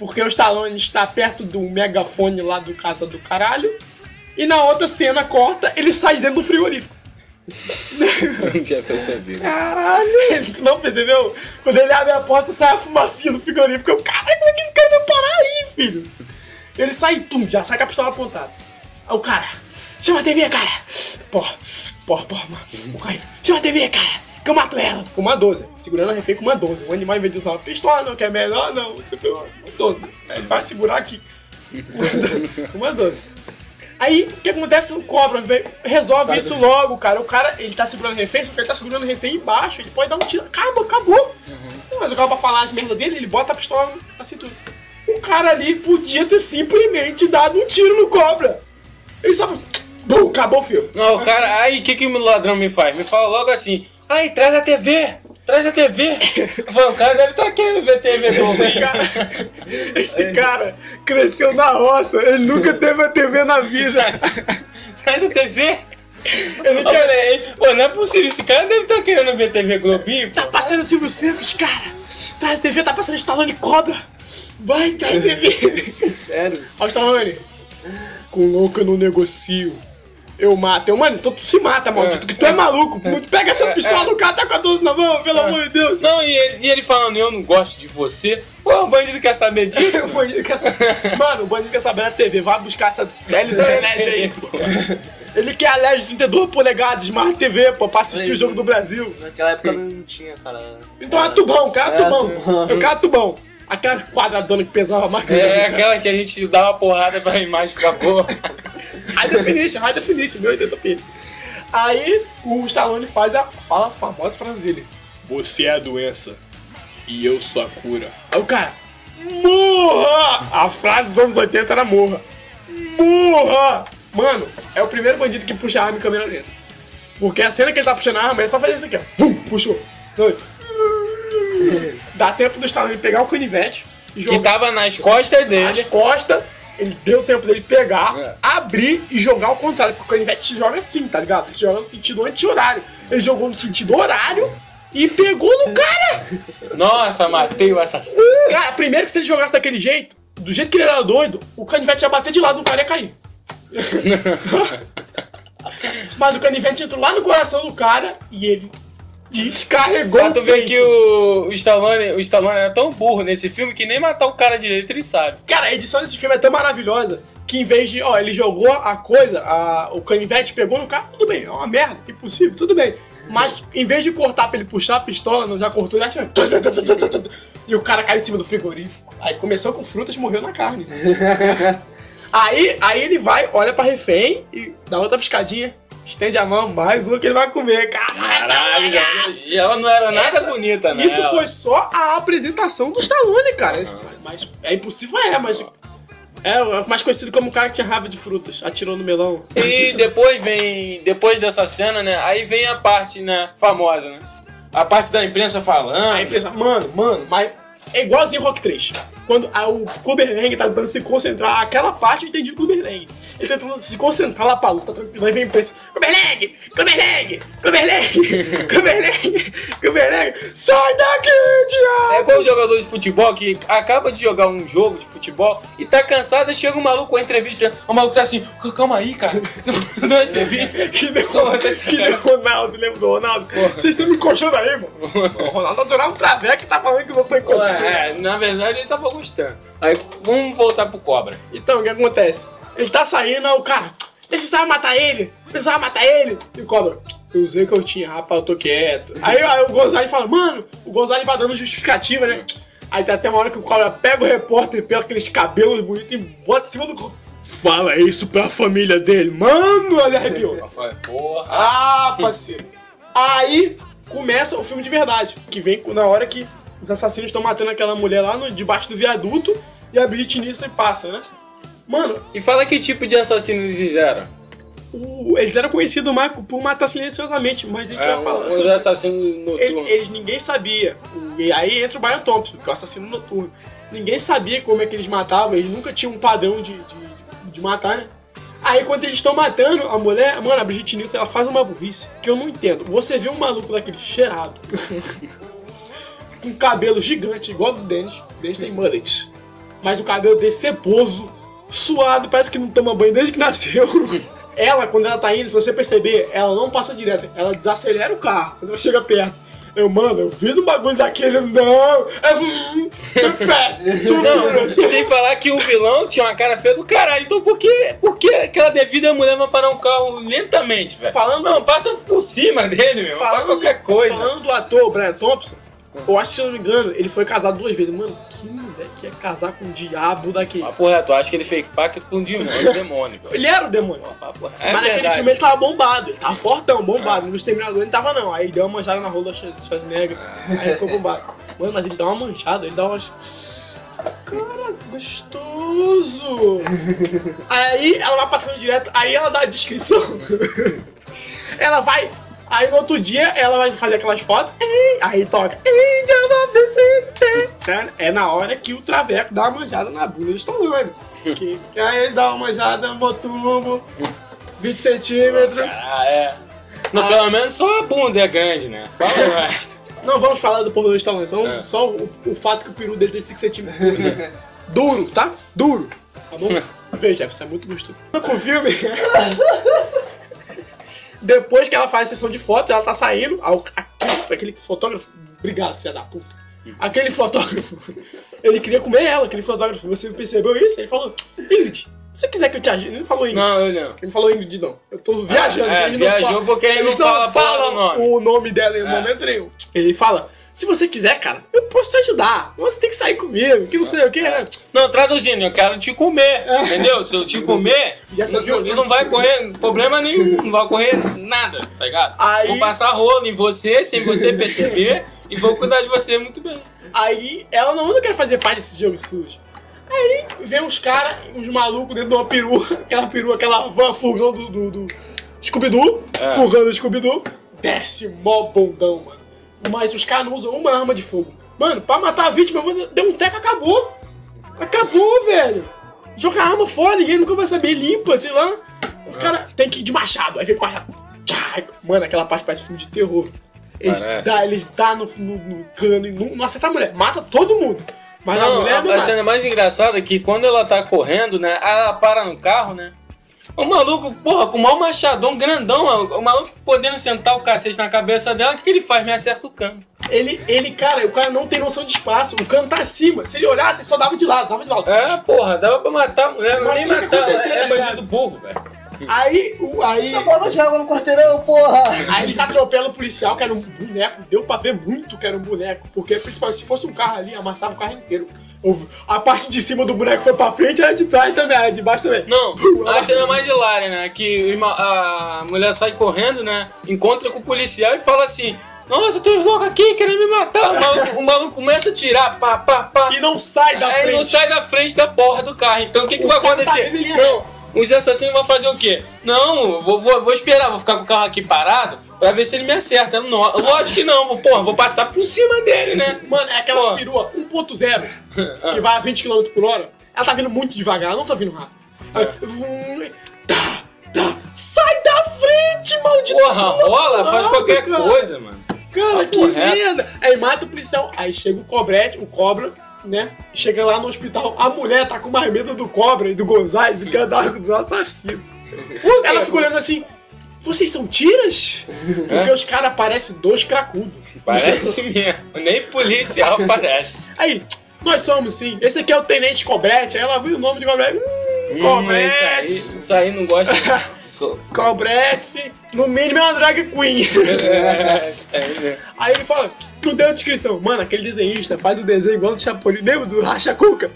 Porque o Stallone está perto do megafone lá do Casa do Caralho. E na outra cena corta, ele sai de dentro do frigorífico. Tinha percebido. Caralho! Ele não percebeu? Quando ele abre a porta, sai a fumacinha do frigorífico. Eu, caralho, como é que esse cara vai parar aí, filho? Ele sai, tum, já sai com a pistola apontada. Aí o cara, chama a TV, cara! Porra, porra, porra, mano. O cara, chama a TV, cara! Que eu mato ela! Com uma 12, segurando a refém com uma 12. O animal, em vez de usar uma pistola, não, que é melhor, não. Você pegou uma 12. Aí ele vai segurar aqui. Com uma 12. Aí, o que acontece? O cobra vem- resolve isso logo, cara. O cara, ele tá segurando o refém, só que ele tá segurando o refém embaixo. Ele pode dar um tiro. Acaba, acabou. Mas acaba pra falar as merda dele, ele bota a pistola na cintura. O cara ali podia ter simplesmente dado um tiro no cobra. Ele só. Bum, acabou o filme. Não, o cara, aí o que, que o ladrão me faz? Me fala logo assim, ai, traz a TV! Traz a TV! Eu falo, o cara deve estar querendo ver TV Esse também. cara, esse cara cresceu na roça, ele nunca teve a TV na vida. Traz a TV! Ele Ô, quer. peraí, pô, não é possível, esse cara deve estar querendo ver TV Globinho, Tá pô. passando o Silvio Santos, cara. Traz a TV, tá passando Stallone Cobra. Vai, traz a TV. Sério. Ó, Stallone. Com louco eu não negocio. Eu mato. Eu, mano, então tu se mata, maldito, que tu é maluco. Tu pega essa pistola do cara, tá com a 12 na mão, pelo amor de Deus. Não, e ele, e ele falando, eu não gosto de você. Pô, o bandido quer saber disso? O bandido quer saber- Mano, o bandido quer saber na TV, vai buscar essa velha internet aí, pô. Ele quer a LED de 32 polegadas, Smart TV, pô, pra assistir o jogo do Brasil. Naquela época não tinha, cara. Então é tubão, cara É, tubão. Eu quero tubão. Aquela quadradona que pesava mais que É aquela que a gente dá uma porrada pra imagem ficar boa. High definition, high definition, 1080p. Aí o Stallone faz a, fala a famosa frase dele: Você é a doença e eu sou a cura. Aí o cara, morra! A frase dos anos 80 era morra. Morra! Mano, é o primeiro bandido que puxa a arma em câmera lenta. Porque a cena que ele tá puxando a arma, ele só faz isso aqui, ó. Vum, puxou. Dá tempo do Stallone pegar o canivete e Que jogar tava nas costas nas dele. costas, ele deu tempo dele pegar, É. abrir e jogar ao contrário, porque o canivete joga assim, tá ligado? Ele joga no sentido anti-horário. Ele jogou no sentido horário e pegou no cara! Nossa, matei o assassino. Cara, primeiro que se ele jogasse daquele jeito, do jeito que ele era doido, o canivete ia bater de lado no cara e ia cair. Mas o canivete entrou lá no coração do cara e ele descarregou Pra tu ver que o, o, Stallone, o Stallone era tão burro nesse filme que nem matar o cara direito ele sabe. Cara, a edição desse filme é tão maravilhosa que em vez de, ó, ele jogou a coisa, a- o canivete pegou no cara, tudo bem, é uma merda, impossível, tudo bem. Mas em vez de cortar pra ele puxar a pistola, não já cortou, já tinha. E o cara caiu em cima do frigorífico. Aí começou com frutas e morreu na carne. aí, aí ele vai, olha pra refém e dá outra piscadinha. Estende a mão, mais uma que ele vai comer. Caralho! E ela não era nada Essa- bonita, né? Isso Ela- foi só a apresentação do Stallone, cara. Isso- Mas é impossível, é, mas. É é mais conhecido como o cara que tinha raiva de frutas, atirou no melão. E depois vem. Depois dessa cena, né? Aí vem a parte, né, famosa, né? A parte da imprensa falando. Aí pensa, mano, mano, mas é igualzinho Rock 3. Quando a- o Kubernetes tá tentando se concentrar, aquela parte eu entendi o Kubernetes. Ele tá tentando se concentrar lá pra luta, tranquilo. Aí vem a imprensa, Kubernetes, Kubernetes, Kubernetes, Kubernetes, Kubernetes, sai daqui, É diabo! igual o jogador de futebol que acaba de jogar um jogo de futebol e tá cansado, e chega um maluco com a entrevista. O maluco tá assim, calma aí, cara. Dá uma entrevista. Que nem, é nem o Ronaldo, lembra do Ronaldo? Vocês estão me encoxando aí, mano. O Ronaldo adorava um traveco que tá falando que não tô encostando. É, na verdade ele Aí vamos voltar pro cobra. Então, o que acontece? Ele tá saindo, aí o cara, precisava matar ele, precisava matar ele. E o cobra, eu usei o que eu tinha, rapaz, eu tô quieto. Aí, aí o Gonzalez fala, mano, o Gonzalez vai dando justificativa, né? Aí tem até uma hora que o cobra pega o repórter pela aqueles cabelos bonitos e bota em cima do cobra. Fala isso pra família dele. Mano, ele arrepiou. Porra. Ah, parceiro. Aí começa o filme de verdade, que vem na hora que os assassinos estão matando aquela mulher lá no, debaixo do viaduto e a Britney Nielsen passa, né? Mano, E fala que tipo de assassino eles fizeram. o- eles eram conhecidos mais por matar silenciosamente, mas a gente É, vai falar os sobre- assassinos noturnos. Eles, ninguém sabia. E aí entra o Brian Thompson, que é o assassino noturno. Ninguém sabia como é que eles matavam, eles nunca tinham um padrão de, de, de matar, né? Aí quando eles estão matando a mulher, mano, a Brigitte Nielsen, ela faz uma burrice que eu não entendo. Você vê um maluco daquele cheirado, com cabelo gigante, igual do Dennis. Dennis tem mullet. Mas o cabelo dele ceboso, suado, parece que não toma banho desde que nasceu. Ela, quando ela tá indo, se você perceber, ela não passa direto, ela desacelera o carro quando ela chega perto. Eu, mano, eu fiz um bagulho daquele, não, é fast, Não, sem falar que o vilão tinha uma cara feia do caralho. Então por que, por que aquela devida mulher vai parar um carro lentamente, velho? Falando- não, passa por cima dele, meu. Fala qualquer coisa. Falando do ator, Brian Thompson, eu acho que, se eu não me engano, ele foi casado duas vezes. Mano, que moleque ia casar com um diabo daquele? Mas porra, tu acha que ele fez pacto com um demônio, demônio, velho. Ele era o demônio. Papo- É Mas naquele verdade. filme ele tava bombado, ele tava fortão, bombado. No Exterminador ele tava não. Aí ele deu uma manchada na rola da Schwarzenegger, aí ficou bombado. Mano, mas ele dá uma manchada, ele dá umas... Cara, gostoso! aí ela vai passando direto, aí ela dá a descrição. ela vai... Aí no outro dia ela vai fazer aquelas fotos, ei, aí toca Angel of the City. Né? É na hora que o Traveco dá uma manjada na bunda do Stallone. Que, aí ele dá uma manjada, motumbo, 20 centímetros. Ah, é. Não, pelo menos só a bunda é grande, né? Fala o resto. Não vamos falar do porra do Stallone, só, É. só o, o fato que o peru dele tem 5 centímetros. Duro, tá? Duro. Tá bom? Veja, Jefferson, é muito gostoso. Pro filme. Depois que ela faz a sessão de fotos, ela tá saindo. Aquele, aquele fotógrafo. Obrigado, filha da puta. Aquele fotógrafo. Ele queria comer ela, aquele fotógrafo. Você percebeu isso? Ele falou: Ingrid, se você quiser que eu te ajude. Ele não falou Ingrid. Não, eu não. Ele não falou Ingrid, não. Eu tô viajando. é, ele não viajou fala- porque ele não fala a porra do nome. o nome dela em É. momento nenhum. Ele fala: se você quiser, cara, eu posso te ajudar. Mas você tem que sair comigo, que não sei o que. Não, traduzindo, eu quero te comer, entendeu? Se eu te comer, sabia, tu não vai correr problema nenhum, não vai correr nada, tá ligado? Aí- Vou passar rolo em você, sem você perceber, e vou cuidar de você muito bem. Aí ela não, eu não quero fazer parte desse jogo sujo. Aí vem uns caras, uns malucos dentro de uma perua, aquela perua, aquela van furgão do, do, do Scooby-Doo, É. furgão do Scooby-Doo, desce mó bondão, mano. Mas os caras não usam uma arma de fogo. Mano, pra matar a vítima, deu um teco, acabou. Acabou, velho. Joga a arma fora, ninguém nunca vai saber, limpa, sei lá. O cara tem que ir de machado, aí vem com machado. Mano, aquela parte parece filme de terror. Eles Parece. dá, eles dá no, no, no cano e não, não acerta a mulher. Mata todo mundo. Mas a Não, mulher a, não a mata. cena mais engraçada é que quando ela tá correndo, né, ela para no carro, né, o maluco, porra, com o maior machadão grandão, o maluco podendo sentar o cacete na cabeça dela, o que, que ele faz? Me acerta o cano. Ele, ele, cara, o cara não tem noção de espaço. O cano tá acima. Se ele olhasse, ele só dava de lado, dava de lado. É, porra, dava pra matar a mulher, não Mas nem matar, é tá bandido burro, velho. Aí, o, aí, bola de água no quarteirão, porra! aí eles atropelam o policial, que era um boneco. Deu pra ver muito que era um boneco. Porque, principalmente, se fosse um carro ali, amassava o carro inteiro. A parte de cima do boneco foi pra frente, a de trás também, a de baixo também. Não, a cena mais hilária, né? Que a mulher sai correndo, né? Encontra com o policial e fala assim: Nossa, tem uns loucos aqui querendo me matar. O maluco, o maluco começa a tirar, pá, pá, pá. E não sai da Aí frente. não sai da frente da porra do carro. Então o que, que O vai tá acontecer? em não, os assassinos vão fazer o quê? Não, vou, vou, vou esperar, vou ficar com o carro aqui parado pra ver se ele me acerta. Não, lógico que não, porra, vou passar por cima dele, né? Mano, é aquela Pô. perua 1.0 que vai a 20 km por hora. Ela tá vindo muito devagar, ela não tá vindo rápido. Aí, vum, tá, tá. Sai da frente, maldito! Porra, rola, faz Ah, qualquer cara. coisa, mano. Cara, que Papo reto. merda! Aí mata o policial. Aí chega o cobrete, o cobra, né? Chega lá no hospital. A mulher tá com mais medo do cobra e do Gonzalez do que andar dos assassinos. Ela fica olhando assim. Vocês são tiras? Porque os caras parecem dois cracudos. Parece mesmo. Nem policial parece. Aí, nós somos sim. Esse aqui é o Tenente Cobrete. Aí ela viu o nome de Cobrete. Hum, Hum, Cobrete! isso, aí, isso aí não gosta. Cobrete! No mínimo é uma drag queen. é, é, Aí ele fala, não deu a descrição. Mano, aquele desenhista faz o desenho igual do Chapolin. Lembra do Racha Cuca?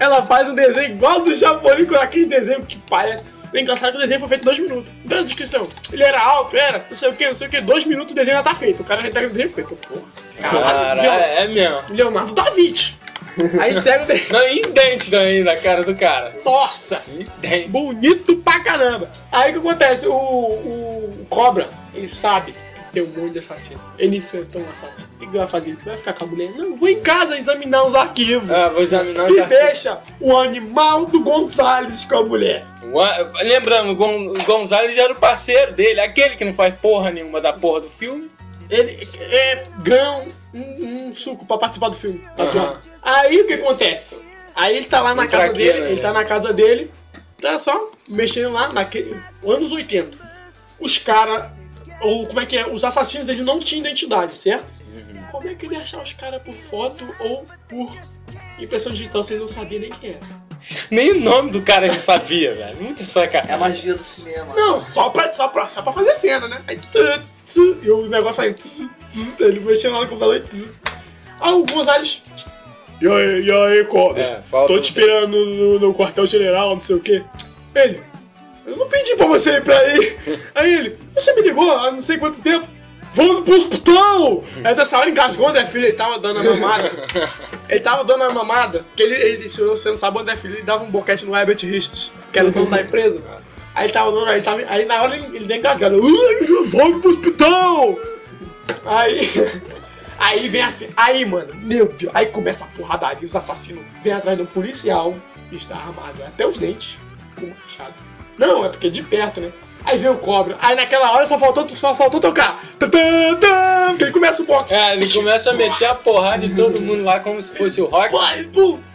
Ela faz um desenho igual do Chapolin com aquele desenho que parece. O engraçado é que o desenho foi feito em dois minutos. A descrição. Ele era alto, era, não sei o que, não sei o que. Dois minutos o desenho já tá feito. O cara já entrega o desenho feito. Porra. Cara, é, é mesmo. Leonardo da Vinci. Aí entrega o desenho. Não, idêntico ainda a cara do cara. Nossa! Idêntico. Bonito pra caramba. Aí o que acontece? O, o Cobra, ele sabe tem um monte de assassino. Ele enfrentou um assassino. O que ele vai fazer? Ele vai ficar com a mulher? Não, vou em casa examinar os arquivos. Ah, vou examinar e os arquivos. deixa o animal do Gonzalez com a mulher. Lembrando, o Gon- o Gonzalez era o parceiro dele, aquele que não faz porra nenhuma da porra do filme. Ele é grão, um, um suco pra participar do filme. Aham. Aí o que acontece? Aí ele tá lá na Um casa dele, ele né? tá na casa dele, tá só mexendo lá naquele anos 80. Os caras, ou como é que é? Os assassinos eles não tinham identidade, certo? Uhum. Como é que ele ia achar os caras por foto ou por impressão digital se ele não sabia nem quem era? Nem o nome do cara ele sabia, velho. Muita É a sacanagem. magia do cinema. Não, só pra, só pra, só pra fazer cena, né? Aí, tã, tã, e o negócio aí, tã, ele mexendo lá no computador tã. Aí o Gonzalez. E aí, e aí, cobra? É, falta Tô te esperando no, no- no quartel-general, não sei o quê. Ele, eu não pedi pra você ir pra aí. Aí ele, você me ligou há não sei quanto tempo. Vamos pro hospital! Aí dessa hora engasgou o André Filho, ele tava dando a mamada. Ele tava dando a mamada, porque ele, ele- se você não sabe, o André Filho ele dava um boquete no Herbert Richards, que era o dono da empresa. Aí ele tava dando, aí, tava, aí na hora ele, ele deu engasgado. "Ai, Vamos pro hospital! Aí. Aí vem assim, aí mano, meu Deus, aí começa a porradaria, os assassinos vêm atrás um policial está armado até os dentes com um machado. Não, é porque é de perto, né? Aí vem o cobra, aí naquela hora só faltou, só faltou tocar. Tã, tã, tã, que ele começa o boxe. É, ele começa a meter a porrada em todo mundo lá como se fosse o rock.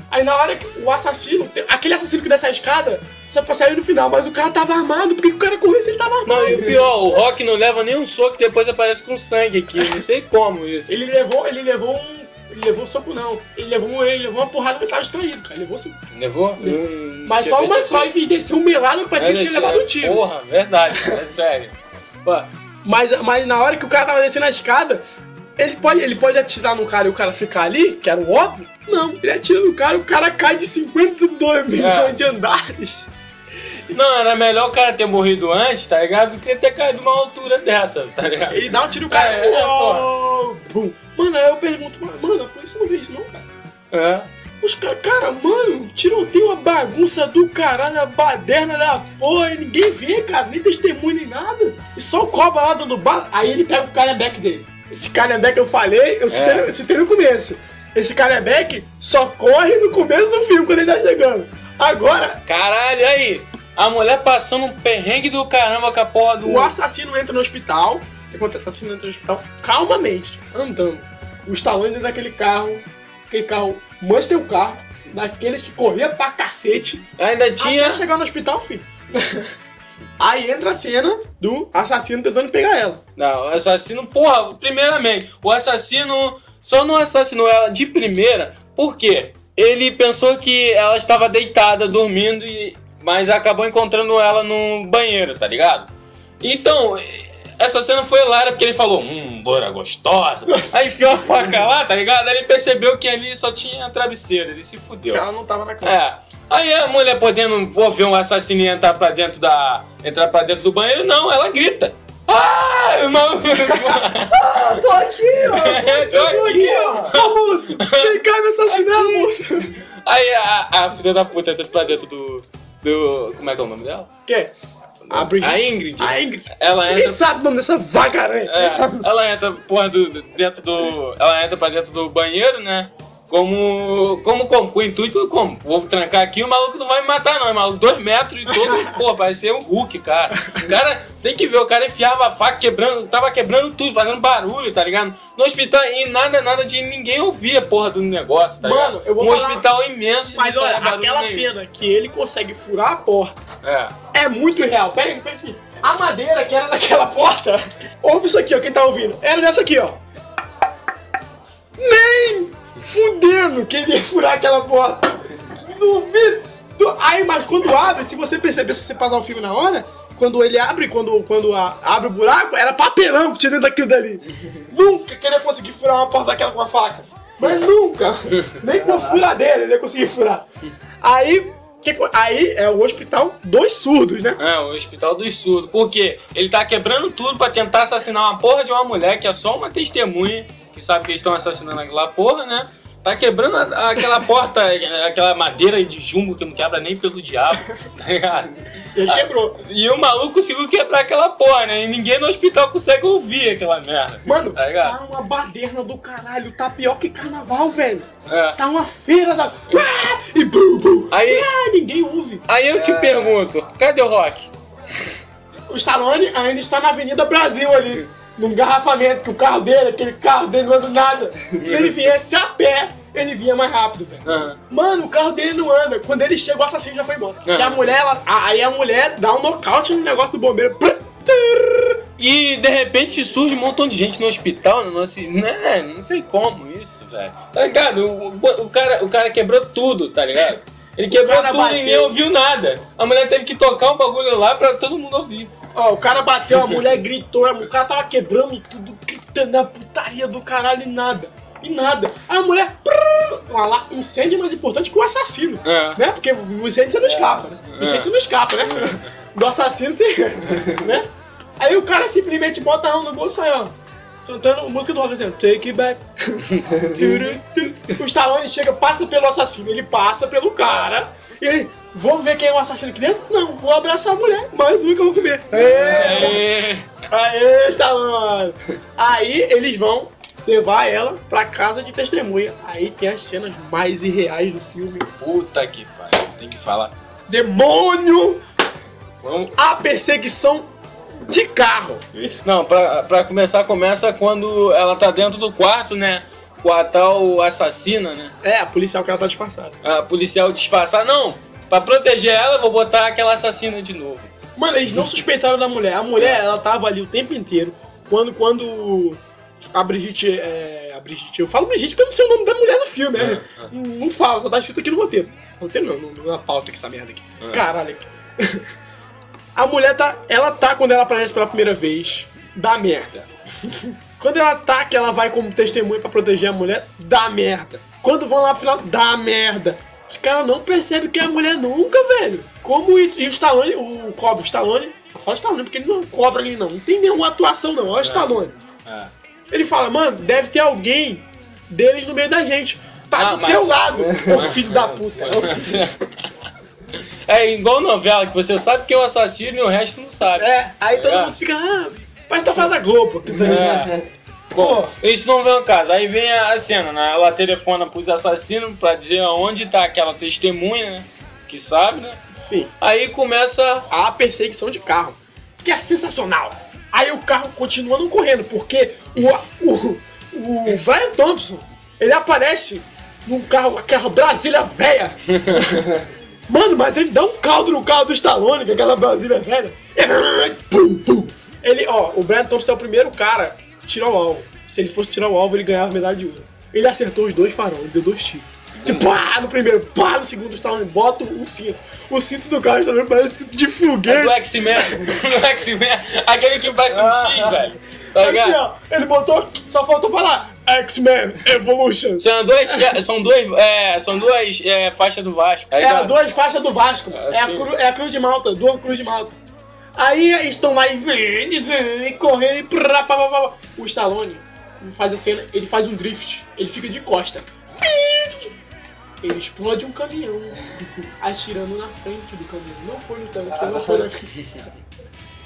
Aí, na hora que o assassino, aquele assassino que desce a escada, só pra sair no final, mas o cara tava armado, por que que o cara correu se ele tava armado? Não, e o pior, o Rock não leva nenhum soco e depois aparece com sangue aqui. Não sei como isso. Ele levou, ele levou um. Ele levou um soco não. Ele levou, um, ele levou uma porrada que tava distraído, cara. Ele levou sim. Levou? Hum, Mas só uma só e desceu um melado que parecia que ele tinha levado um tiro. Porra, verdade, é sério. Pô, Mas, mas na hora que o cara tava descendo a escada, ele pode, ele pode atirar no cara e o cara ficar ali, que era o óbvio? Não, ele atira no cara, o cara cai de 52 milhões de andares. Não, era melhor o cara ter morrido antes, tá ligado? Do que ter caído numa altura dessa, tá ligado? Ele dá um tiro no cara. É, é, oh, bum. Mano, aí eu pergunto, mano, a polícia não vê isso não, cara. É. Os caras, cara, mano, tiroteio uma bagunça do caralho, a baderna da porra, e ninguém vê, cara, nem testemunha nem nada. E só o cobra lá dando bala. Aí ele pega o carebeck dele. Esse carebeck eu falei, eu citei, É. citei no começo. Esse carebeck só corre no começo do filme, quando ele tá chegando. Agora, Caralho, aí. A mulher passando um perrengue do caramba com a porra do. o assassino entra no hospital. O que acontece? O assassino entra no hospital calmamente, andando. O Stallone dentro daquele carro, aquele carro, Mustang um carro, daqueles que corria pra cacete. Ainda tinha. Até chegar no hospital, filho. Aí entra a cena do assassino tentando pegar ela. Não, o assassino, porra, primeiramente, o assassino só não assassinou ela de primeira, por quê? Ele pensou que ela estava deitada, dormindo, e, mas acabou encontrando ela no banheiro, tá ligado? Então, essa cena foi hilária porque ele falou, hum, bora gostosa. Aí enfiou a faca lá, tá ligado? Aí ele percebeu que ali só tinha travesseiro, ele se fudeu. Porque ela não tava na cama. É. Aí a mulher podendo vou ver um assassino e entrar pra dentro da. entrar pra dentro do banheiro, não, ela grita. Ah, o maluco. Tô aqui, ó. Tô aqui, ó. Ô, moço! Vem cá me assassinar, moço! Aí a, a filha da puta entra pra dentro do. do. Como é que é o nome dela? Quê? A Brigitte. A Ingrid. A Ingrid. Ela Ninguém entra. sabe o nome dessa vagaranha. É, ela entra porra, do- dentro do. Ela entra pra dentro do banheiro, né? Como. Como, como? Com o intuito como? Vou trancar aqui, o maluco não vai me matar, não. É maluco, dois metros e todo. Pô, parece ser um Hulk, cara. O cara, tem que ver, o cara enfiava a faca quebrando, tava quebrando tudo, fazendo barulho, tá ligado? No hospital, e nada, nada de ninguém ouvir a porra do negócio, tá Mano, ligado? eu vou Um falar- hospital imenso, Mas olha, barulho aquela nenhum. cena que ele consegue furar a porta É. é muito real. Pega, pega assim. A madeira que era naquela porta. Ouve isso aqui, ó. Quem tá ouvindo? Era dessa aqui, ó. Nem fudendo que ele ia furar aquela porta. Duvido. Du- Aí, mas quando abre, se você perceber, se você passar o filme na hora, quando ele abre, quando, quando a- abre o buraco, era papelão tinha dentro daquilo dali. Nunca que ele ia conseguir furar uma porta daquela com a faca. Mas nunca. Nem com a furadeira ele ia conseguir furar. Aí, aí é o hospital dos surdos, né? É, o hospital dos surdos. Por quê? Ele tá quebrando tudo pra tentar assassinar uma porra de uma mulher que é só uma testemunha, que sabe que eles estão assassinando aquela porra, né? Tá quebrando a- aquela porta, aquela madeira de jumbo que não quebra nem pelo diabo, tá ligado? Ele quebrou. E o maluco conseguiu quebrar aquela porra, né? E ninguém no hospital consegue ouvir aquela merda. Mano, Tá tá uma baderna do caralho, tá pior que carnaval, velho. É. Tá uma feira da. Ah! E bum, bum. Aí, Ah, ninguém ouve. aí eu te pergunto, cadê o Rock? O Stallone ainda está na Avenida Brasil ali. Num engarrafamento, que o carro dele, aquele carro dele não anda nada. Se ele viesse a pé, ele vinha mais rápido, velho. Aham. Mano, o carro dele não anda. Quando ele chega, o assassino já foi embora. Ah. Que a mulher, ela, aí a mulher dá um nocaute no negócio do bombeiro. E de repente surge um montão de gente no hospital, no nosso. Né, não sei como isso, velho. Tá ligado? O, o- o cara, o cara quebrou tudo, tá ligado? Ele quebrou tudo e bateu. ninguém ouviu nada. A mulher teve que tocar um bagulho lá pra todo mundo ouvir. Ó, o cara bateu, a mulher gritou, o cara tava quebrando tudo, gritando a putaria do caralho e nada. E nada. Aí a mulher. prrr, um ala- incêndio é mais importante que o assassino. É. Né? Porque o incêndio você não escapa, né? O incêndio você não escapa, né? Do assassino você. né? Aí o cara simplesmente bota a mão no bolso aí, ó. Cantando música do rock assim, Take it back. O Stallone chega, passa pelo assassino, ele passa pelo cara. E ele, vou ver quem é o assassino aqui dentro? Não, vou abraçar a mulher, mais uma que eu vou comer. Aê! É. Aê, Stallone! Aí eles vão levar ela pra casa de testemunha. Aí tem as cenas mais irreais do filme. Puta que pariu, tem que falar. Demônio! Vamos. A perseguição de carro. Não, pra, pra começar, começa quando ela tá dentro do quarto, né? com a tal assassina, né? É, a policial que ela tá disfarçada. A policial disfarçar. Não, pra proteger ela, eu vou botar aquela assassina de novo. Mano, eles não suspeitaram da mulher. A mulher, ela tava ali o tempo inteiro. Quando, quando a Brigitte. É, a Brigitte. Eu falo Brigitte porque eu não sei o nome da mulher no filme, né? Não, não falo, só tá escrito aqui no roteiro. Roteiro não, na pauta aqui, essa merda aqui. Caralho aqui. A mulher tá. Ela tá quando ela aparece pela primeira vez. Dá merda. Quando ela tá, que ela vai como testemunha pra proteger a mulher, dá merda. Quando vão lá pro final, dá merda. Os caras não percebem que é a mulher nunca, velho. Como isso? E o Stallone, o Cobra, o Stallone, eu falo Stallone porque ele não cobra ali não. Não tem nenhuma atuação não, olha o Stallone. Ele fala, mano, deve ter alguém deles no meio da gente. Tá Ah, do mas- teu lado, ô filho da puta. É igual novela, que você sabe que é o assassino e o resto não sabe. É, aí todo É. mundo fica, ah, que tá falando da Globo. É. Pô, Isso não vem ao caso. Aí vem a a cena, né? Ela telefona pros assassinos pra dizer onde tá aquela testemunha, né? Que sabe, né? sim. Aí começa. a perseguição de carro, que é sensacional. Aí o carro continua não correndo, porque o, o, o Brian Thompson, ele aparece num carro, aquela Brasília velha. Mano, mas ele dá um caldo no carro do Stallone, que é aquela Brasília velha. Pum, pum. Ele, ó, o Brian Thompson é o primeiro cara que tira o alvo. Se ele fosse tirar o alvo, ele ganhava medalha de ouro. Ele acertou os dois faróis, ele deu dois tiros. Tipo, pá, no primeiro, pá, no segundo, o Stallone bota o cinto. O cinto do carro Stallone parece cinto de É do foguete. X-Men. do X-Men. Aquele que parece um X, velho. Tá Assim, ligado? ó, ele botou, só faltou falar X-Men Evolution. São dois, são dois, é, são duas é, faixas do Vasco. Aí É a duas faixas do Vasco, mano. É, a cru, é a Cruz de Malta, duas Cruz de Malta. Aí eles estão lá e vem, vem, correndo, e prá, pá, pá, pá. O Stallone faz a cena, ele faz um drift, ele fica de costa. Ele explode um caminhão, atirando na frente do caminhão. Não foi no tanque, não foi na...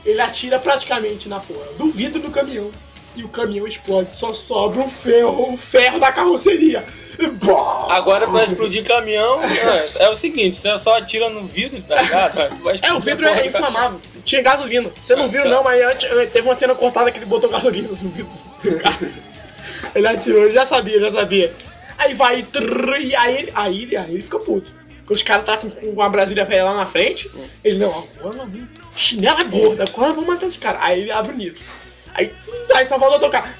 Ele atira praticamente na porra do vidro do caminhão. E o caminhão explode, só sobra o ferro, o ferro da carroceria. Agora pra explodir caminhão, é, é o seguinte, você só atira no vidro, tá ligado? Tu vai É, o vidro é inflamável. Tinha gasolina. Você não Ah, viu, tá. não, mas antes, eh, teve uma cena cortada que ele botou gasolina no vidro do carro. Ele atirou, ele já sabia, já sabia. Aí vai, trrr, e aí, ele- aí, ele- aí ele fica puto. Porque os caras tá com, com a Brasília velha lá na frente. Ele, não, agora vamos. Chinela gorda, agora vamos matar esse cara. Aí ele abre o nitro. Aí, tss, aí só falta tocar.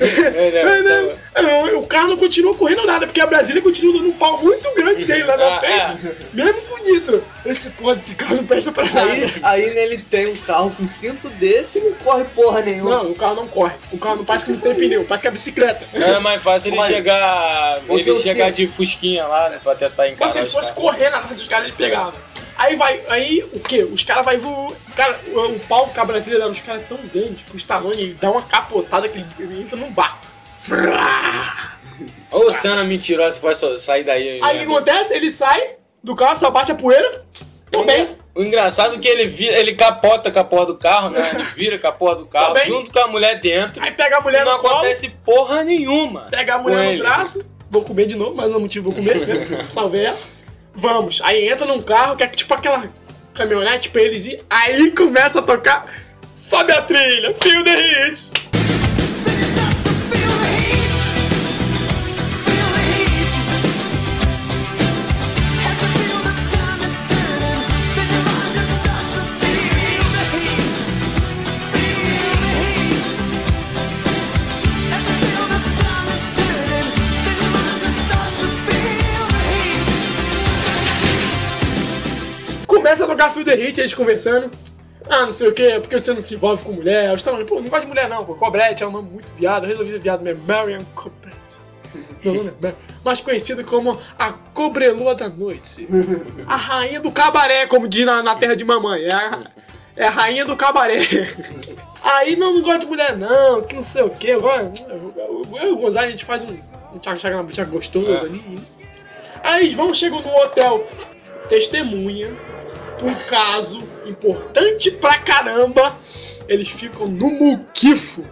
É, sabe? Não, o carro não continua correndo nada, porque a Brasília continua dando um pau muito grande dele lá na Ah, frente. Mesmo com o nitro. Esse porra desse carro não presta pra nada. Aí, aí nele tem um carro com cinto desse e não corre porra nenhuma. Não, o carro não corre. O carro não parece que não tem pneu, parece que é bicicleta. Era mais fácil ele chegar. Ele chegar de fusquinha lá, né? Pra tentar encarar Mas se ele os fosse na frente dos caras, ele pegava. Aí vai, aí o quê? Os caras vai voar. Cara, o, o pau que a Brasília dá nos caras é tão grande que o Stallone ele dá uma capotada que ele, ele entra num barco. Ô, cena mentirosa que vai sair daí. Aí o né? que acontece? Ele sai do carro, só bate a poeira. Tô bem. O engraçado é que ele, vira, ele capota com a porra do carro, né? Ele vira com a porra do carro, Também. junto com a mulher dentro. Aí pega a mulher não no colo, acontece porra nenhuma. pega a mulher no braço. Vou comer de novo, mas não é motivo vou comer. né? Salvei ela. Vamos. Aí entra num carro que é tipo aquela caminhonete pra eles ir. Aí começa a tocar. Sobe a trilha, feel the hit. Começa a tocar Feel the Hit, eles conversando. Ah, não sei o que, porque você não se envolve com mulher. Os falando, pô, não gosto de mulher não, pô. Cobrete é um nome muito viado, eu resolvi ser viado mesmo. Marion Cobrete. Meu nome é Marion. Mais conhecido como a Cobrelua da Noite. A rainha do cabaré, como diz na, na terra de mamãe. É a, é a rainha do cabaré. Aí não, não gosto de mulher não, que não sei o que. Eu, eu, eu, eu e o Gonzalo, a gente faz um, um tchaca-tchaca na tchaca gostoso ali. Aí eles vão, chegam no hotel testemunha um caso importante pra caramba. Eles ficam no muquifo.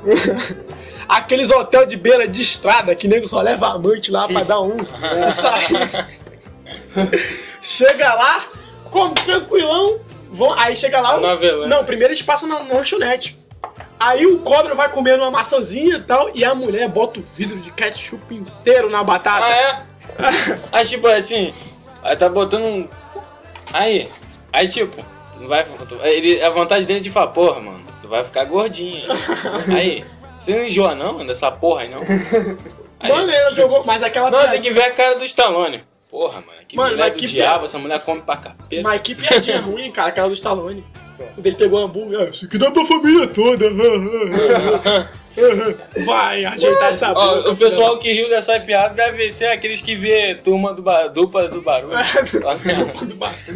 Aqueles hotel de beira de estrada que nego só leva amante lá pra dar um e sair. chega lá, come tranquilão. Vão, aí chega lá. o- Novelão. Não, primeiro eles passam na, na lanchonete. Aí o cobra vai comendo uma maçãzinha e tal, e a mulher bota o vidro de ketchup inteiro na batata. Ah, é? Aí, tipo, assim, aí tá botando um. Aí, aí, tipo, tu não vai. tu- ele, a vontade dele é de falar, porra, mano, tu vai ficar gordinho. Aí, você não enjoa não dessa porra aí não? Aí, Mano, ela jogou, mas aquela não, tem que ver a cara do Stallone. Porra, mano, que Mano, mulher do que diabo, essa mulher come pra capeta. Mas que piadinha ruim, cara, aquela do Stallone. Quando ele pegou o hambúrguer, ah, isso aqui dá pra família toda. Vai ajeitar essa Ó, boca, o pessoal que riu dessa piada deve ser aqueles que vê Turma do ba... Dupla do Barulho.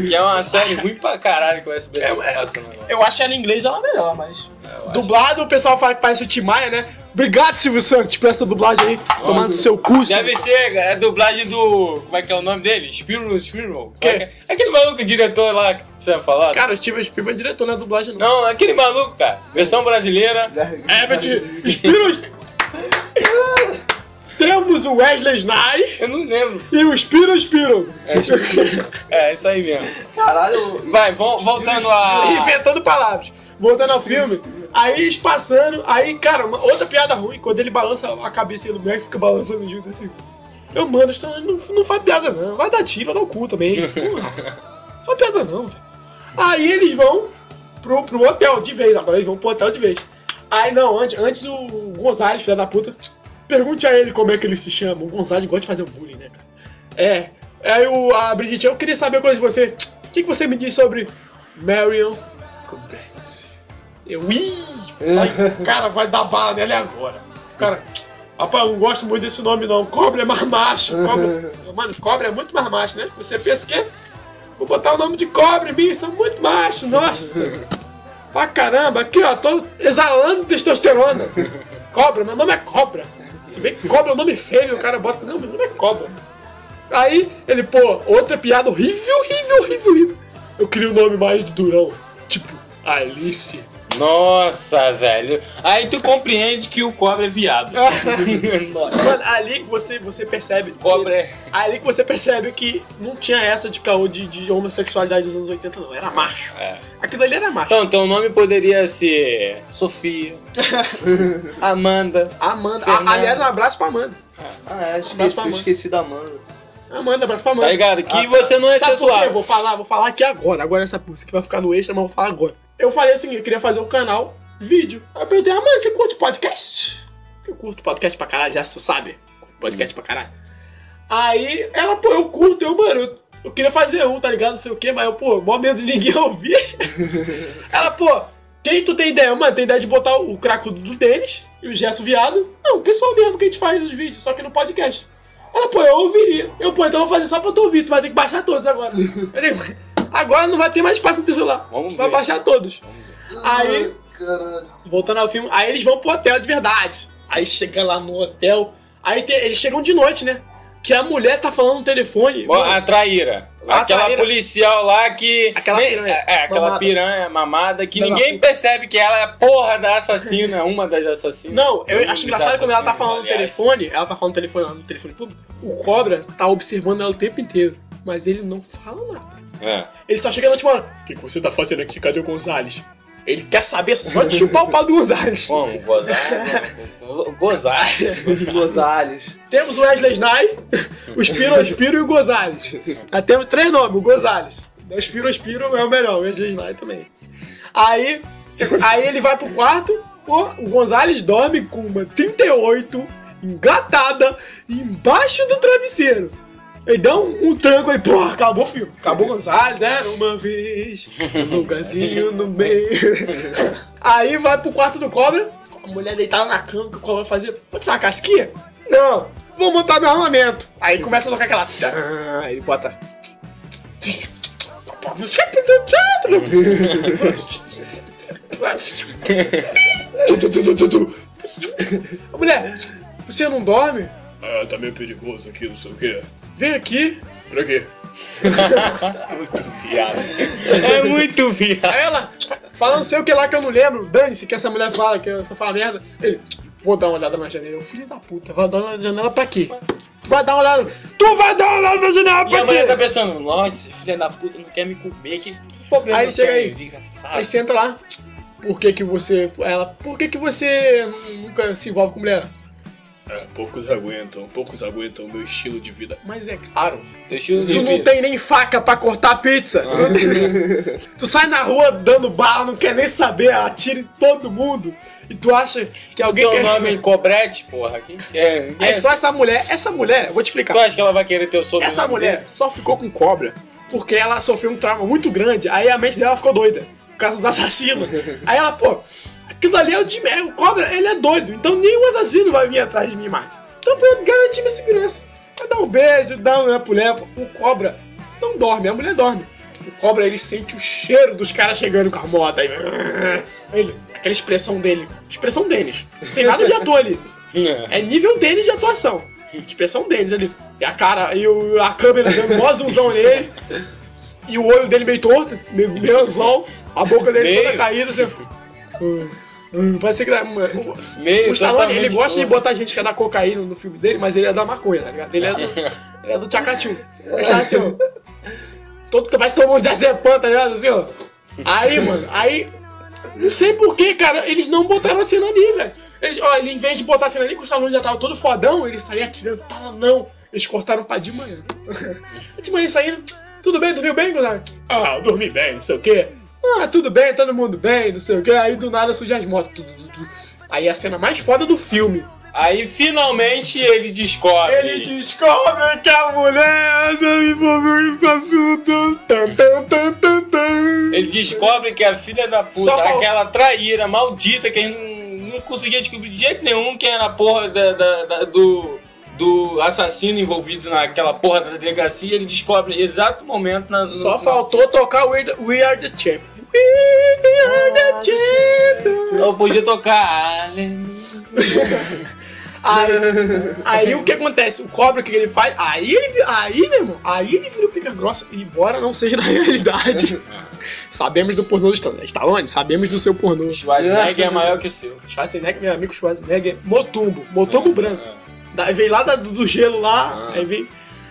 que é uma série ruim pra caralho que o SBT É, tá é. Eu acho ela em inglês ela melhor, mas. Eu acho. Dublado, o pessoal fala que parece o Tim Maia, né? Obrigado, Silvio Santos, por essa dublagem aí. Tomando seu cu, Silvio Deve ser é a dublagem do. Como é que é o nome dele? Spiro Spiro. Quê? É Aquele maluco diretor lá que você vai falar? Cara, o Steven Spielberg é diretor na dublagem, não. Não, aquele maluco, cara. Versão brasileira. É, mas Spiro... Temos o Wesley Snipes Eu não lembro. e o Spiro Spiro. É, isso aí mesmo. Caralho, Vai, vol- voltando a. Inventando palavras. Voltando ao filme, aí eles passando, aí, cara, uma, outra piada ruim, quando ele balança a cabecinha do moleque, fica balançando junto assim. Eu, mano, não, não faz piada não, vai dar tiro, vai dar o cu também. Não faz piada não, velho. Aí eles vão pro, pro hotel de vez, agora eles vão pro hotel de vez. Aí não, antes, antes o Gonzalez, filho da puta, pergunte a ele como é que ele se chama. O Gonzalez gosta de fazer um bullying, né, cara? É. Aí o, a Brigitte, eu queria saber coisa de você. O que, que você me diz sobre Marion Cobretti? Eu, ih! vai- cara, vai dar bala nele agora. Cara, rapaz, eu não gosto muito desse nome não. Cobra é mais macho. Cobra, mano, cobra é muito mais macho, né? Você pensa que Vou botar o nome de cobra em mim, são muito macho, nossa. Pra caramba, aqui ó, tô exalando testosterona. Cobra, meu nome é cobra. Se bem que cobra é um nome feio, o cara bota, não, meu nome é cobra. Aí ele, pô, outra piada horrível, horrível, horrível, horrível. Eu queria um nome mais durão, tipo Alice. Nossa, velho. Aí tu compreende que o cobra é viado. Nossa. Mano, ali que você, você percebe. que- Cobra é. Ali que você percebe que não tinha essa de caô de, de homossexualidade dos anos 80, não. Era macho. É. Aquilo ali era macho. Então, teu nome poderia ser Sofia, Amanda. Amanda. A, aliás, um abraço pra Amanda. ah, é, Abraço pra esqueci, Amanda. esqueci da Amanda. Amanda, abraço pra Amanda. Tá ligado? Que você não é Sabe sensual. Vou falar, vou falar aqui agora. Agora essa música que vai ficar no extra, mas eu vou falar agora. Eu falei assim, eu queria fazer o canal vídeo. Aí eu perguntei, ah, mano, você curte podcast? Eu curto podcast pra caralho, já sabe. Curto podcast pra caralho. Aí ela, pô, eu curto, eu, mano, eu, eu queria fazer um, tá ligado? Não sei o quê, mas eu, pô, mó medo de ninguém ouvir. ela, pô, quem tu tem ideia? Mano, tem ideia de botar o cracudo do Denis e o Gesso Viado? Não, o pessoal mesmo que a gente faz os vídeos, só que no podcast. Ela, pô, eu ouviria. Eu, pô, então eu vou fazer só pra tu ouvir, tu vai ter que baixar todos agora. Eu digo, agora não vai ter mais espaço no teu celular. Vamos vai ver. baixar todos. Aí, Caralho. voltando ao filme, aí eles vão pro hotel de verdade. Aí chega lá no hotel, aí tem- eles chegam de noite, né? Que a mulher tá falando no telefone. Mano, A traíra. A aquela traíra. policial lá que. Aquela nem- piranha É, é, aquela mamada. piranha mamada que da ninguém puta. percebe que ela é a porra da assassina, uma das assassinas. Não, eu Um acho engraçado quando ela tá falando no aliás. telefone, ela tá falando no telefone lá no telefone público, o cobra tá observando ela o tempo inteiro. Mas ele não fala nada. É. Ele só chega na última hora. O que, que você tá fazendo aqui? Cadê o Gonzalez? Ele quer saber só de chupar o pau do Gonzalez. Como? Gozar? Gozar. Gonzales. Temos o Wesley Snipes, o Spiro o Spiro e o Gonzalez. Já temos três nomes, o Gonzalez. O Spiro o Spiro é o melhor, o Wesley Snipes também. Aí, aí ele vai pro quarto, pô, o Gonzalez dorme com uma 38 engatada embaixo do travesseiro. Ele dá um, um tranco aí, pô, acabou o filme. Acabou Gonzalez, era uma vez, um lugarzinho no meio. Aí vai pro quarto do cobra, a mulher deitada na cama, que o cobra fazia. Pode ser uma casquinha? Não, vou montar meu armamento. Aí começa a tocar aquela. Aí ele bota. A mulher, você não dorme? Ah, tá meio perigoso aqui, não sei o quê. Vem aqui. Pra quê? muito viado. É muito viado. Aí ela, fala não sei o que lá que eu não lembro. Dane-se que essa mulher fala, que essa fala merda. Ele, vou dar uma olhada na janela. Eu, filho da puta, vai dar uma olhada na janela pra quê? Tu vai dar uma olhada. Tu vai dar uma olhada na janela E a pra mulher tá quê? pensando, nossa, filho da puta não quer me comer, que problema Aí chega aí. desgraçado. Aí senta lá. por que que você... Ela, por que que você nunca se envolve com mulher? É, poucos aguentam, poucos aguentam o meu estilo de vida. Mas é claro, Teu estilo de tu não vida. tem nem faca pra cortar pizza. Não tem- tu sai na rua dando bala, não quer nem saber, atira em todo mundo. E tu acha que alguém Teu quer... nome é Cobrete, porra. Quem quer? É só essa mulher, essa mulher, eu vou te explicar. Tu acha que ela vai querer teu sobrenome? Essa mulher dele? só ficou com cobra porque ela sofreu um trauma muito grande. Aí a mente dela ficou doida. Por causa dos assassinos. Aí ela, pô, aquilo ali é o de é, o cobra, ele é doido. Então nem o assassino vai vir atrás de mim mais. Então pra eu garantir minha segurança. Vai dar um beijo, dar um lepo-lepo. O cobra não dorme, a mulher dorme. O cobra, ele sente o cheiro dos caras chegando com a moto. Aí, ele, aquela expressão dele. Expressão deles. Não tem nada de ator ali. É nível deles de atuação. Expressão deles ali. E a cara, e o, a câmera dando mó zoomzão nele. E o olho dele meio torto, meio, meio anzol. A boca dele toda Meio. caída, assim. Hum, Parece que dá- mano, o, Meio o Stallone, ele gosta de botar gente que é da cocaína no filme dele, mas ele é da maconha, tá ligado? Ele é do, ele é do. Ele tá assim, ó. Todo, parece tomou um diazepam, tá ligado? Assim, ó. Aí, mano, aí. Não sei porquê, cara, eles não botaram a cena ali, velho. Eles, ó, ele, em vez de botar a cena ali, que o Stallone já tava todo fodão, ele saía atirando, tava não. Eles cortaram pra de manhã. de manhã saindo, tudo bem, dormiu bem, Gonzaga? Ah, eu dormi bem, não sei o quê. Ah, tudo bem, todo mundo bem, não sei o quê. Aí do nada surge as motos. Tu, tu, tu, tu. Aí a cena mais foda do filme. Aí finalmente ele descobre. Ele descobre que a mulher envolveu nesse assunto. Tan, tan, tan, tan, tan. Ele descobre que a filha da puta, Só fal- aquela traíra maldita que ele não, não conseguia descobrir de jeito nenhum quem era a porra da, da- da- do, do assassino envolvido naquela porra da delegacia, ele descobre exato momento na, Só faltou tocar We, the- We Are the Champ. We Are the Champions. Eu podia tocar. Aí, aí o que acontece? O cobra, o que ele faz? Aí ele, aí, meu irmão, aí ele vira o pica grossa, embora não seja na realidade. sabemos do pornô do Stallone. Stallone, sabemos do seu pornô. Schwarzenegger é maior que o seu. Schwarzenegger, meu amigo Schwarzenegger, Motumbo, Motumbo branco. Da- veio lá da- do, do gelo lá, Ah. aí vem.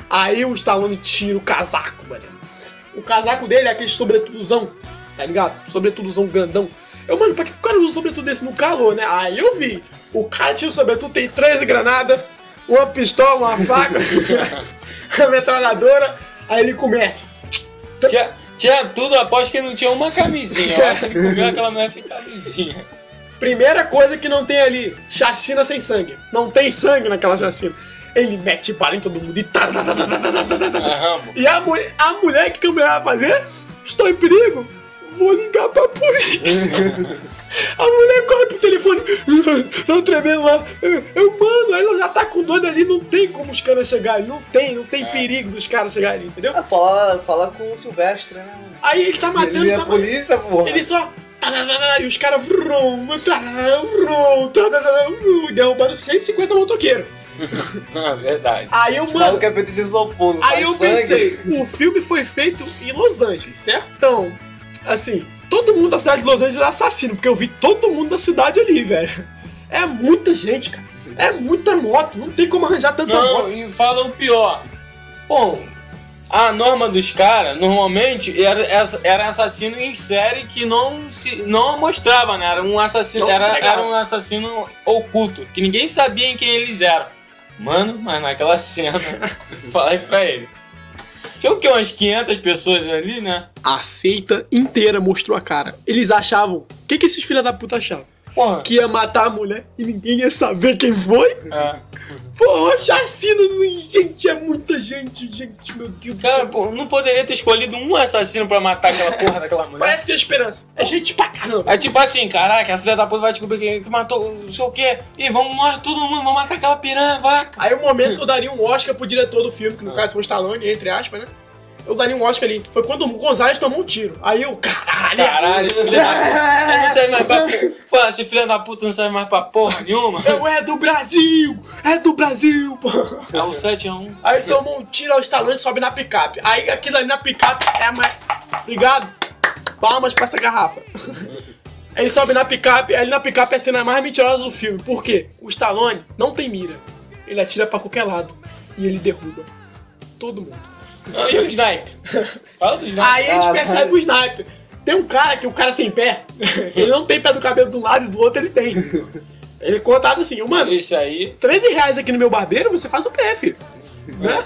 Aí o Stallone tira o casaco, mano. O casaco dele é aquele sobretudozão, tá ligado? Sobretudozão grandão. Eu, mano, pra que o cara usa um sobretudo desse no calor, né? Aí eu vi. O cara tinha o sobretudo, tem 13 granadas, uma pistola, uma faca, uma metralhadora. Aí ele começa. Tinha, tinha tudo, aposto que não tinha uma camisinha. Eu acho que ele comeu aquela mulher sem camisinha. Primeira coisa que não tem ali, chacina sem sangue. Não tem sangue naquela chacina. Ele mete para em todo mundo e... E a, a mulher, que, que a mulher vai fazer? Estou em perigo Vou ligar pra polícia. a mulher corre pro telefone. Tô tremendo lá. Eu, mano, ela já tá com doida ali. Não tem como os caras chegarem. Não tem, não tem É. perigo dos caras chegarem ali, entendeu? Ah, fala, fala com o Silvestre, né? Aí ele tá matando, Ele é tá matando. polícia, porra. Ele só. E os caras. vrum, vrum, vrum, Derrubando 150 motoqueiros. Ah, verdade. Aí eu, O mano. é Aí eu sangue. pensei, o filme foi feito em Los Angeles, certo? Então, assim, todo mundo da cidade de Los Angeles é assassino, porque eu vi todo mundo da cidade ali, velho. É muita gente, cara. É muita moto, não tem como arranjar tanta Não, moto. e fala o pior. Bom, a norma dos caras, normalmente, era, era assassino em série que não se não mostrava, né? Era um assassino, era, era um assassino oculto, que ninguém sabia em quem eles eram. Mano, mas naquela cena, falei pra ele. Tinha o quê? Umas 500 pessoas ali, né? A seita inteira mostrou a cara. Eles achavam. O que, que esses filha da puta achavam? Porra. Que ia matar a mulher e ninguém ia saber quem foi? É. Pô, chacina, gente, é muita gente, gente, meu Deus do Cara, céu. pô, não poderia ter escolhido um assassino pra matar aquela porra daquela mulher. Parece que tem esperança. É gente pra caramba. É tipo assim, caraca, a filha da puta vai descobrir quem que matou, não sei o quê. E vamos nós, todo mundo, vamos matar aquela piranha, vaca. Aí o momento que eu daria um Oscar pro diretor do filme, que no caso foi o Stallone, entre aspas, né? Eu daria um Oscar ali. Foi quando o Gonzalez tomou um tiro. Aí eu, caralho! Caralho, esse filho da puta não serve mais pra... Esse filho da puta não serve mais pra porra nenhuma. Eu é do Brasil! É do Brasil, pô! É o 7x1. Aí tomou um tiro ao Stallone e sobe na picape. Aí aquilo ali na picape é mais. Obrigado! Palmas pra essa garrafa. Ele sobe na picape, ali na picape é a cena mais mentirosa do filme. Por quê? O Stallone não tem mira. Ele atira pra qualquer lado. E ele derruba todo mundo. E o snipe? Fala do snipe. Aí a gente percebe o sniper. Tem um cara que o cara sem pé, ele não tem pé do cabelo de um lado e do outro ele tem. Ele é contado assim, mano, Isso aí. 13 reais aqui no meu barbeiro, você faz o pé, filho. Né?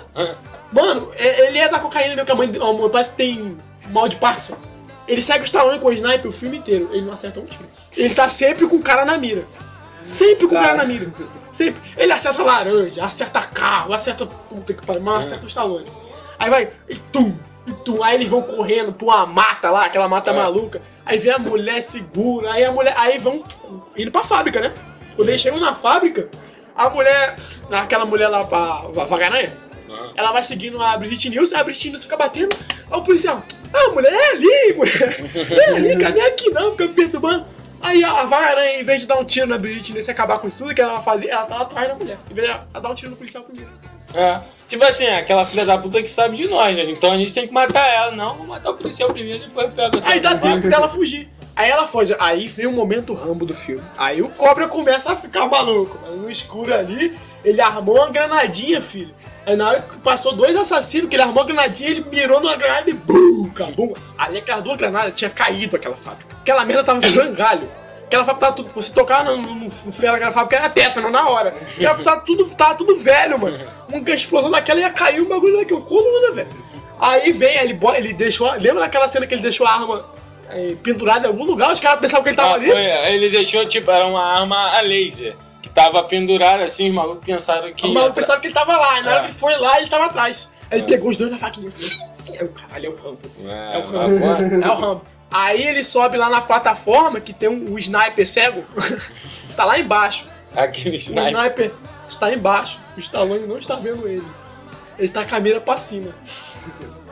Mano, é- ele é da cocaína, meu que a mãe a mãe parece que tem mal de Parkinson. Ele segue o Stallone com o sniper o filme inteiro, ele não acerta um tiro. Ele tá sempre com o cara na mira. Sempre com o cara na mira. Sempre. Ele acerta laranja, acerta carro, acerta. Puta que pariu, mas acerta o Stallone. Aí vai, e tum, e tum. Aí eles vão correndo pra uma mata lá, aquela mata maluca. Aí vem a mulher segura, aí a mulher. Aí vão indo pra fábrica, né? Quando eles chegam na fábrica, a mulher. Aquela mulher lá, a, a Vagaranha, ela vai seguindo a Brigitte Nielsen, a Brigitte Nielsen fica batendo. Aí o policial, ah, mulher, é ali, mulher. É ali, cadê aqui não? Fica me perturbando. Aí a Vagaranha, em vez de dar um tiro na Brigitte Nielsen e acabar com isso tudo, que ela fazia, ela tava atrás da mulher. Em vez de ela dar um tiro no policial primeiro. É. Tipo assim, aquela filha da puta que sabe de nós, né? Então a gente tem que matar ela. Não, vou matar o policial primeiro, depois eu pego essa Aí dá tempo dela fugir. Aí ela foge. Aí vem o momento rambo do filme. Aí o cobra começa a ficar maluco. No escuro ali, ele armou uma granadinha, filho. Aí na hora que passou dois assassinos, que ele armou a granadinha, ele mirou numa granada e bum, cabum. Ali aquelas duas granadas tinha caído aquela fábrica. Aquela merda tava frangalho. Aquela fábrica tava tudo. Você tocava no, no, no ferro daquela fábrica era tétano na hora. Aquela tava tudo, tava tudo velho, mano. Uma explosão daquela ia cair o bagulho daqui, uma coluna, velho. Aí vem, ele, ele deixou. Lembra daquela cena que ele deixou a arma eh, pendurada em algum lugar? Os caras pensavam que ele tava Ah, ali. foi, ele deixou, tipo, era uma arma a laser. Que tava pendurada assim, os malucos pensaram que. O maluco pensava que ele tava lá, e na hora É. que ele foi lá, ele tava atrás. Aí ele pegou os dois na faquinha. É o caralho, é o Rambo. É, É o Rambo. É o Rambo. Aí ele sobe lá na plataforma, que tem um, um sniper cego. tá lá embaixo. Aquele O sniper. sniper está embaixo. O Stallone não está vendo ele. Ele tá com a mira pra cima.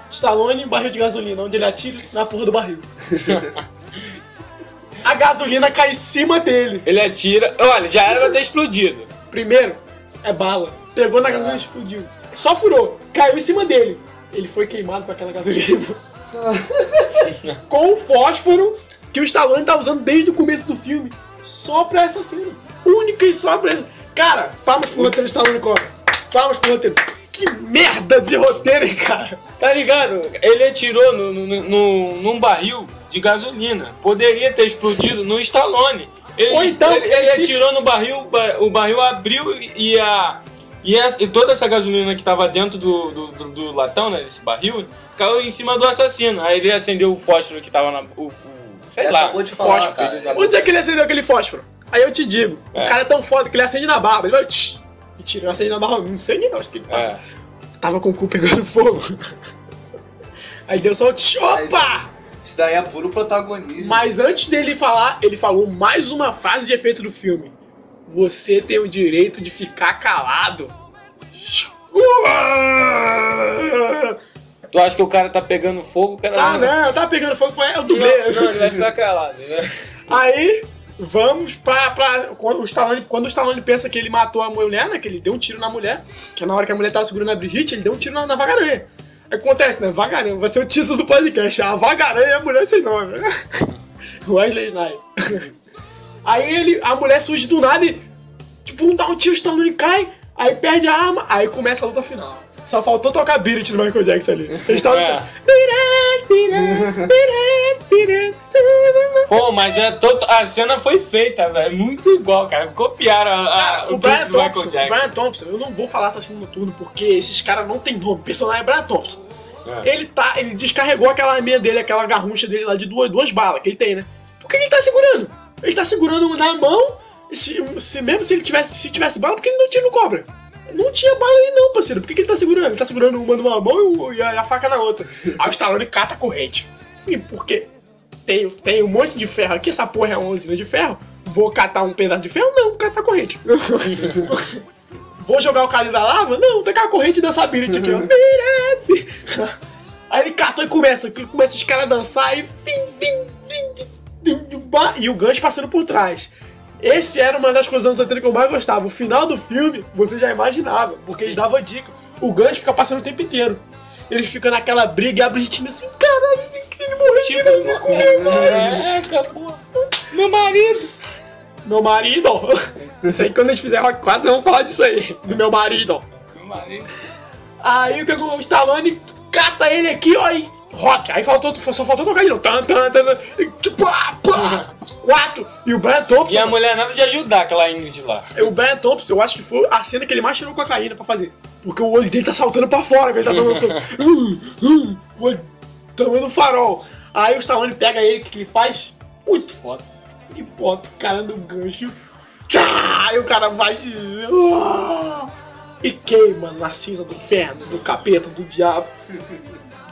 Stallone em barril de gasolina, onde ele atira na porra do barril. a gasolina cai em cima dele. Ele atira. Olha, já era pra ter explodido. Primeiro, é bala. Pegou na gasolina e explodiu. Só furou. Caiu em cima dele. Ele foi queimado com aquela gasolina. com o fósforo que o Stallone tá usando desde o começo do filme. Só pra essa cena. Única e só pra essa. Cara, palmas pro roteiro Stallone Cobra. Palmas pro roteiro. Que merda de roteiro, hein, cara. Tá ligado? Ele atirou no, no, no- num barril de gasolina. Poderia ter explodido no Stallone. Ele, Ou então, ele, ele esse- atirou no barril, o ba- o barril abriu e a. E, essa- e toda essa gasolina que tava dentro do, do, do- do latão, né? Desse barril, caiu em cima do assassino. Aí ele acendeu o fósforo que tava na. O, o- sei Essa lá. de falar, fósforo, cara. da Onde é que ele acendeu aquele fósforo? Aí eu te digo. É. O cara é tão foda que ele acende na barba. Ele vai. Tch, e tira, acende na barba. Não sei nem não, acho que ele passa. É. Tava com o cu pegando fogo. Aí deu só o tch, opa! Isso daí é puro protagonismo. Mas antes dele falar, ele falou mais uma frase de efeito do filme. Você tem o direito de ficar calado. Tu acha que o cara tá pegando fogo, o cara Ah, não, eu tava pegando fogo com ele, eu dublei. Não, não, ele vai ficar calado, né? Aí, vamos pra. pra quando, o Stallone, quando o Stallone pensa que ele matou a mulher, né? Que ele deu um tiro na mulher, que é na hora que a mulher tava segurando a Brigitte, ele deu um tiro na, na vagaranha. Acontece, né? Vagaranha, vai ser o título do podcast. A vagaranha é a mulher sem nome. Wesley Snipes. Aí ele, a mulher surge do nada e, tipo, um dá um tiro, Stallone cai, aí perde a arma, aí começa a luta final. Só faltou tocar Beat do Michael Jackson ali. Eles estavam É. assim. Pô, mas é todo, a cena foi feita, velho. Muito igual, cara. Copiaram a, a, Cara, o o Brian Thompson, o. Brian Thompson, eu não vou falar assassino noturno porque esses caras não tem nome. O personagem é Brian Thompson. É. Ele tá, ele descarregou aquela arminha dele, aquela garrucha dele lá de duas, duas balas que ele tem, né? Por que ele tá segurando? Ele tá segurando na mão, e se, se- mesmo se ele tivesse, se tivesse bala, por que ele não tira no cobra? Não tinha bala aí não, parceiro. Por que, que ele tá segurando? Ele tá segurando uma numa mão e, e a, e a faca na outra. Aí o Stallone cata a corrente. Sim, porque tem, tem um monte de ferro aqui, essa porra é uma usina de ferro. Vou catar um pedaço de ferro? Não, vou catar a corrente. Vou jogar o cara da lava? Não, tacar a corrente dessa Birit aqui, ó. Aí ele catou e começa, começa os caras a dançar e. Bim, bim, bim, E o gancho passando por trás. Esse era uma das coisas dos anos 80 que eu mais gostava. O final do filme, você já imaginava, porque eles davam dica. O gancho fica passando o tempo inteiro. Eles ficam naquela briga e a Brigitte assim, caralho, assim, que ele morreu, Tipo, ele não correu mais. é, acabou. Meu marido. Meu marido. Isso aí quando a gente fizer Rock 4, nós vamos falar disso aí. Do meu marido. Meu marido. Aí o que o Stallone cata ele aqui, ó, e rock. Aí faltou, só faltou tocar de novo. Tan, tan, tan, e, tipo, pá, pá, quatro. E o Brian Thompson. E a mulher nada de ajudar aquela Ingrid lá. O Brian Thompson, eu acho que foi a cena que ele mais tirou cocaína pra fazer. Porque o olho dele tá saltando pra fora, ele tá dando o olho tamanho do farol. Aí o Stallone pega ele, o que que ele faz? Muito foda. E bota o cara no gancho. Tchá, e o cara vai. uh, e queima na cinza do inferno, do capeta, do diabo,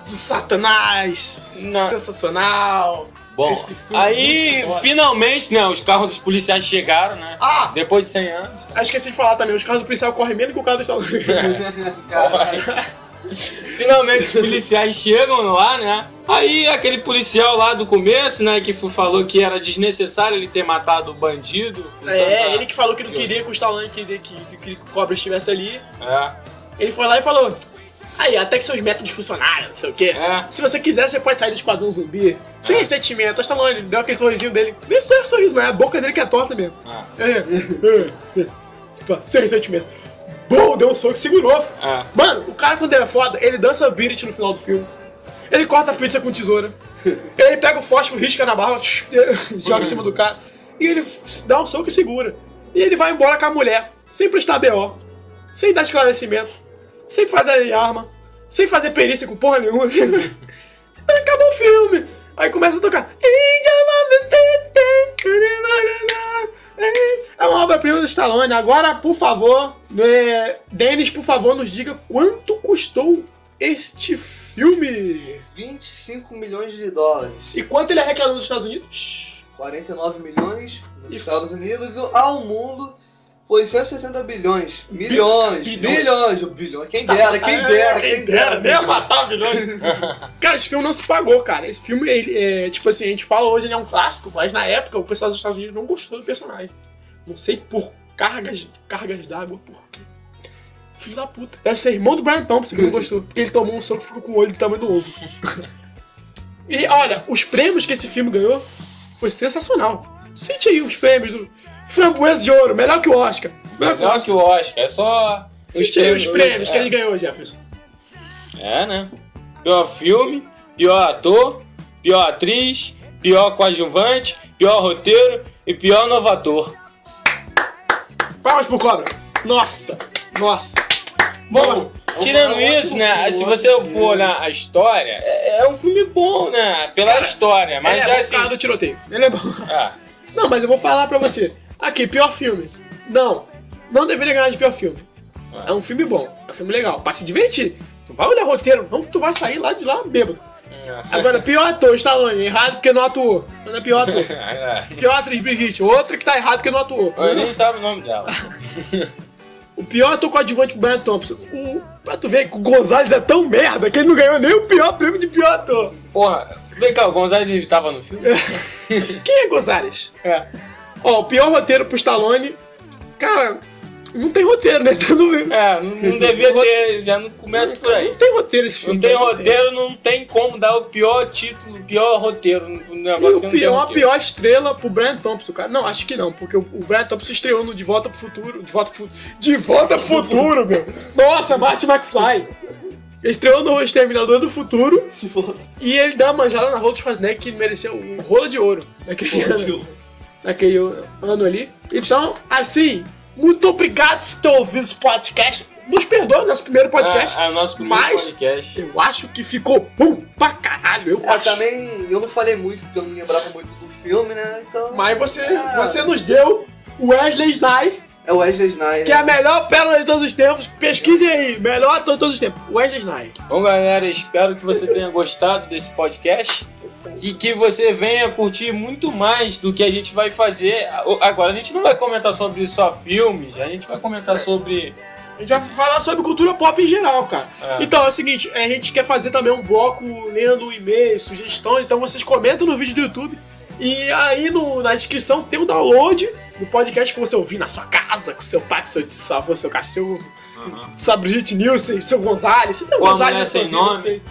do satanás. Não. Sensacional. Bom, é aí finalmente, né, os carros dos policiais chegaram, né? Ah! Depois de 100 anos. Ah, esqueci de falar também, os carros do policial correm menos que o carro do Stallone. Finalmente os policiais chegam lá, né? Aí aquele policial lá do começo, né, que falou que era desnecessário ele ter matado o bandido. É, tá- ele que falou que não queria que o Stallone queria que, que, o Cobra estivesse ali. É. Ele foi lá e falou: Aí, até que seus métodos funcionaram, não sei o quê. É. Se você quiser, você pode sair do esquadrão zumbi. Sem ressentimento. O Stallone deu aquele sorrisinho dele. Nem isso não é sorriso, não é a boca dele que é torta mesmo. É, é, é. Tipo, Sem ressentimento. Bom, deu um soco e segurou. É. Mano, o cara quando é foda, ele dança beat no final do filme. Ele corta a pizza com tesoura. Ele pega o fósforo, risca na barra, joga em cima do cara. E ele dá um soco e segura. E ele vai embora com a mulher, sem prestar BO, sem dar esclarecimento, sem fazer arma, sem fazer perícia com porra nenhuma. Acabou o filme. Aí começa a tocar. É uma obra-prima do Stallone. Agora, por favor, é, Denis, por favor, nos diga quanto custou este filme. 25 milhões de dólares. E quanto ele arrecadou nos Estados Unidos? 49 milhões nos E- Estados Unidos. Ao mundo foi 160 bilhões. Milhões. bilhões. Bilhões. Bilhões. Quem dera, quem dera, quem dera. Nem matar bilhões. cara, esse filme não se pagou, cara. Esse filme, ele, é, tipo assim, a gente fala hoje ele é um clássico, mas na época o pessoal dos Estados Unidos não gostou do personagem. Não sei por cargas, cargas d'água, por quê. Filho da puta. Deve ser irmão do Brian Thompson que não gostou. Porque ele tomou um soco e ficou com o olho do tamanho do ovo. e olha, os prêmios que esse filme ganhou foi sensacional. Sente aí os prêmios do Framboesa de Ouro, melhor que o Oscar. Melhor que o Melhor Oscar. que o Oscar, é só. Aí os prêmios que ele ganhou, Jefferson. É, né? Pior filme, pior ator, pior atriz, pior coadjuvante, pior roteiro e pior novo ator. Palmas pro Cobra. Nossa, nossa. Bom, Tirando isso, né? Se você for olhar a história, é, é um filme bom, né? Pela história, mas ele já é assim. bom do tiroteio. Ele é bom. Ah, Não, mas eu vou falar pra você. Aqui, pior filme. Não, não deveria ganhar de pior filme. É um filme bom, é um filme legal, pra se divertir. Não vai olhar roteiro, não que tu vai sair lá de lá bêbado. Agora, pior ator, Stallone, errado porque não atuou. Não é pior ator. Pior atriz, Brigitte, outra que tá errado porque não atuou. Eu nem sabe o nome dela. O pior ator coadjuvante pro Brian Thompson. O, pra tu ver que o Gonzalez é tão merda que ele não ganhou nem o pior prêmio de pior ator. Porra, vem cá, o Gonzalez estava no filme? Quem é Gonzalez? É. Ó, o pior roteiro pro Stallone. Cara, não tem roteiro, né? Não, É, não, não devia ter, já não começa por aí. não tem roteiro esse filme. Não tem né? roteiro, não tem como dar o pior título, o pior roteiro no E negócio o não tem pior, a pior estrela pro Brian Thompson, cara. Não, acho que não, porque o, o Brian Thompson estreou no De Volta pro Futuro. De Volta pro Futuro. De Volta pro Futuro, meu! Nossa, Marty McFly! Ele estreou no Exterminador do Futuro e ele dá uma manjada na rola de Schwarzenegger que mereceu um rola de ouro naquele ano, naquele ano ali. Então, assim, muito obrigado por ter ouvido esse podcast. Nos perdoa, nosso primeiro podcast. É, é o nosso primeiro Mas- podcast. Eu acho que ficou bom pra caralho. Eu É, acho. também eu não falei muito porque eu não lembrava muito do filme, né? Então. Mas você, É. você nos deu o Wesley Snipes, É o Wesley Snipes. que é a melhor pérola de todos os tempos. Pesquisem aí, melhor ator de todos os tempos. Wesley Snipes. Bom, galera, espero que você tenha gostado desse podcast e que você venha curtir muito mais do que a gente vai fazer. Agora, a gente não vai comentar sobre só filmes, a gente vai comentar sobre. A gente vai falar sobre cultura pop em geral, cara. É. Então é o seguinte, a gente quer fazer também um bloco lendo e-mails, sugestões, então vocês comentam no vídeo do YouTube. E aí no- na descrição tem o download do podcast pra você ouvir na sua casa, com seu pai, com seu seu avô, seu cachorro, sua Brigitte Nielsen, seu Gonzalez. Você tem Ou a Gonzalez sua sem nome. sei.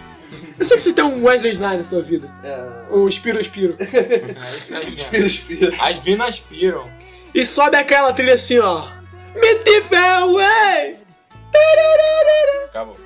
Eu sei que você tem um Wesley Snipes na sua vida. É. O Spiro Spiro. É isso aí, Espira, espira. As minas aspiram. E sobe aquela trilha assim, ó. Me te away! Acabou.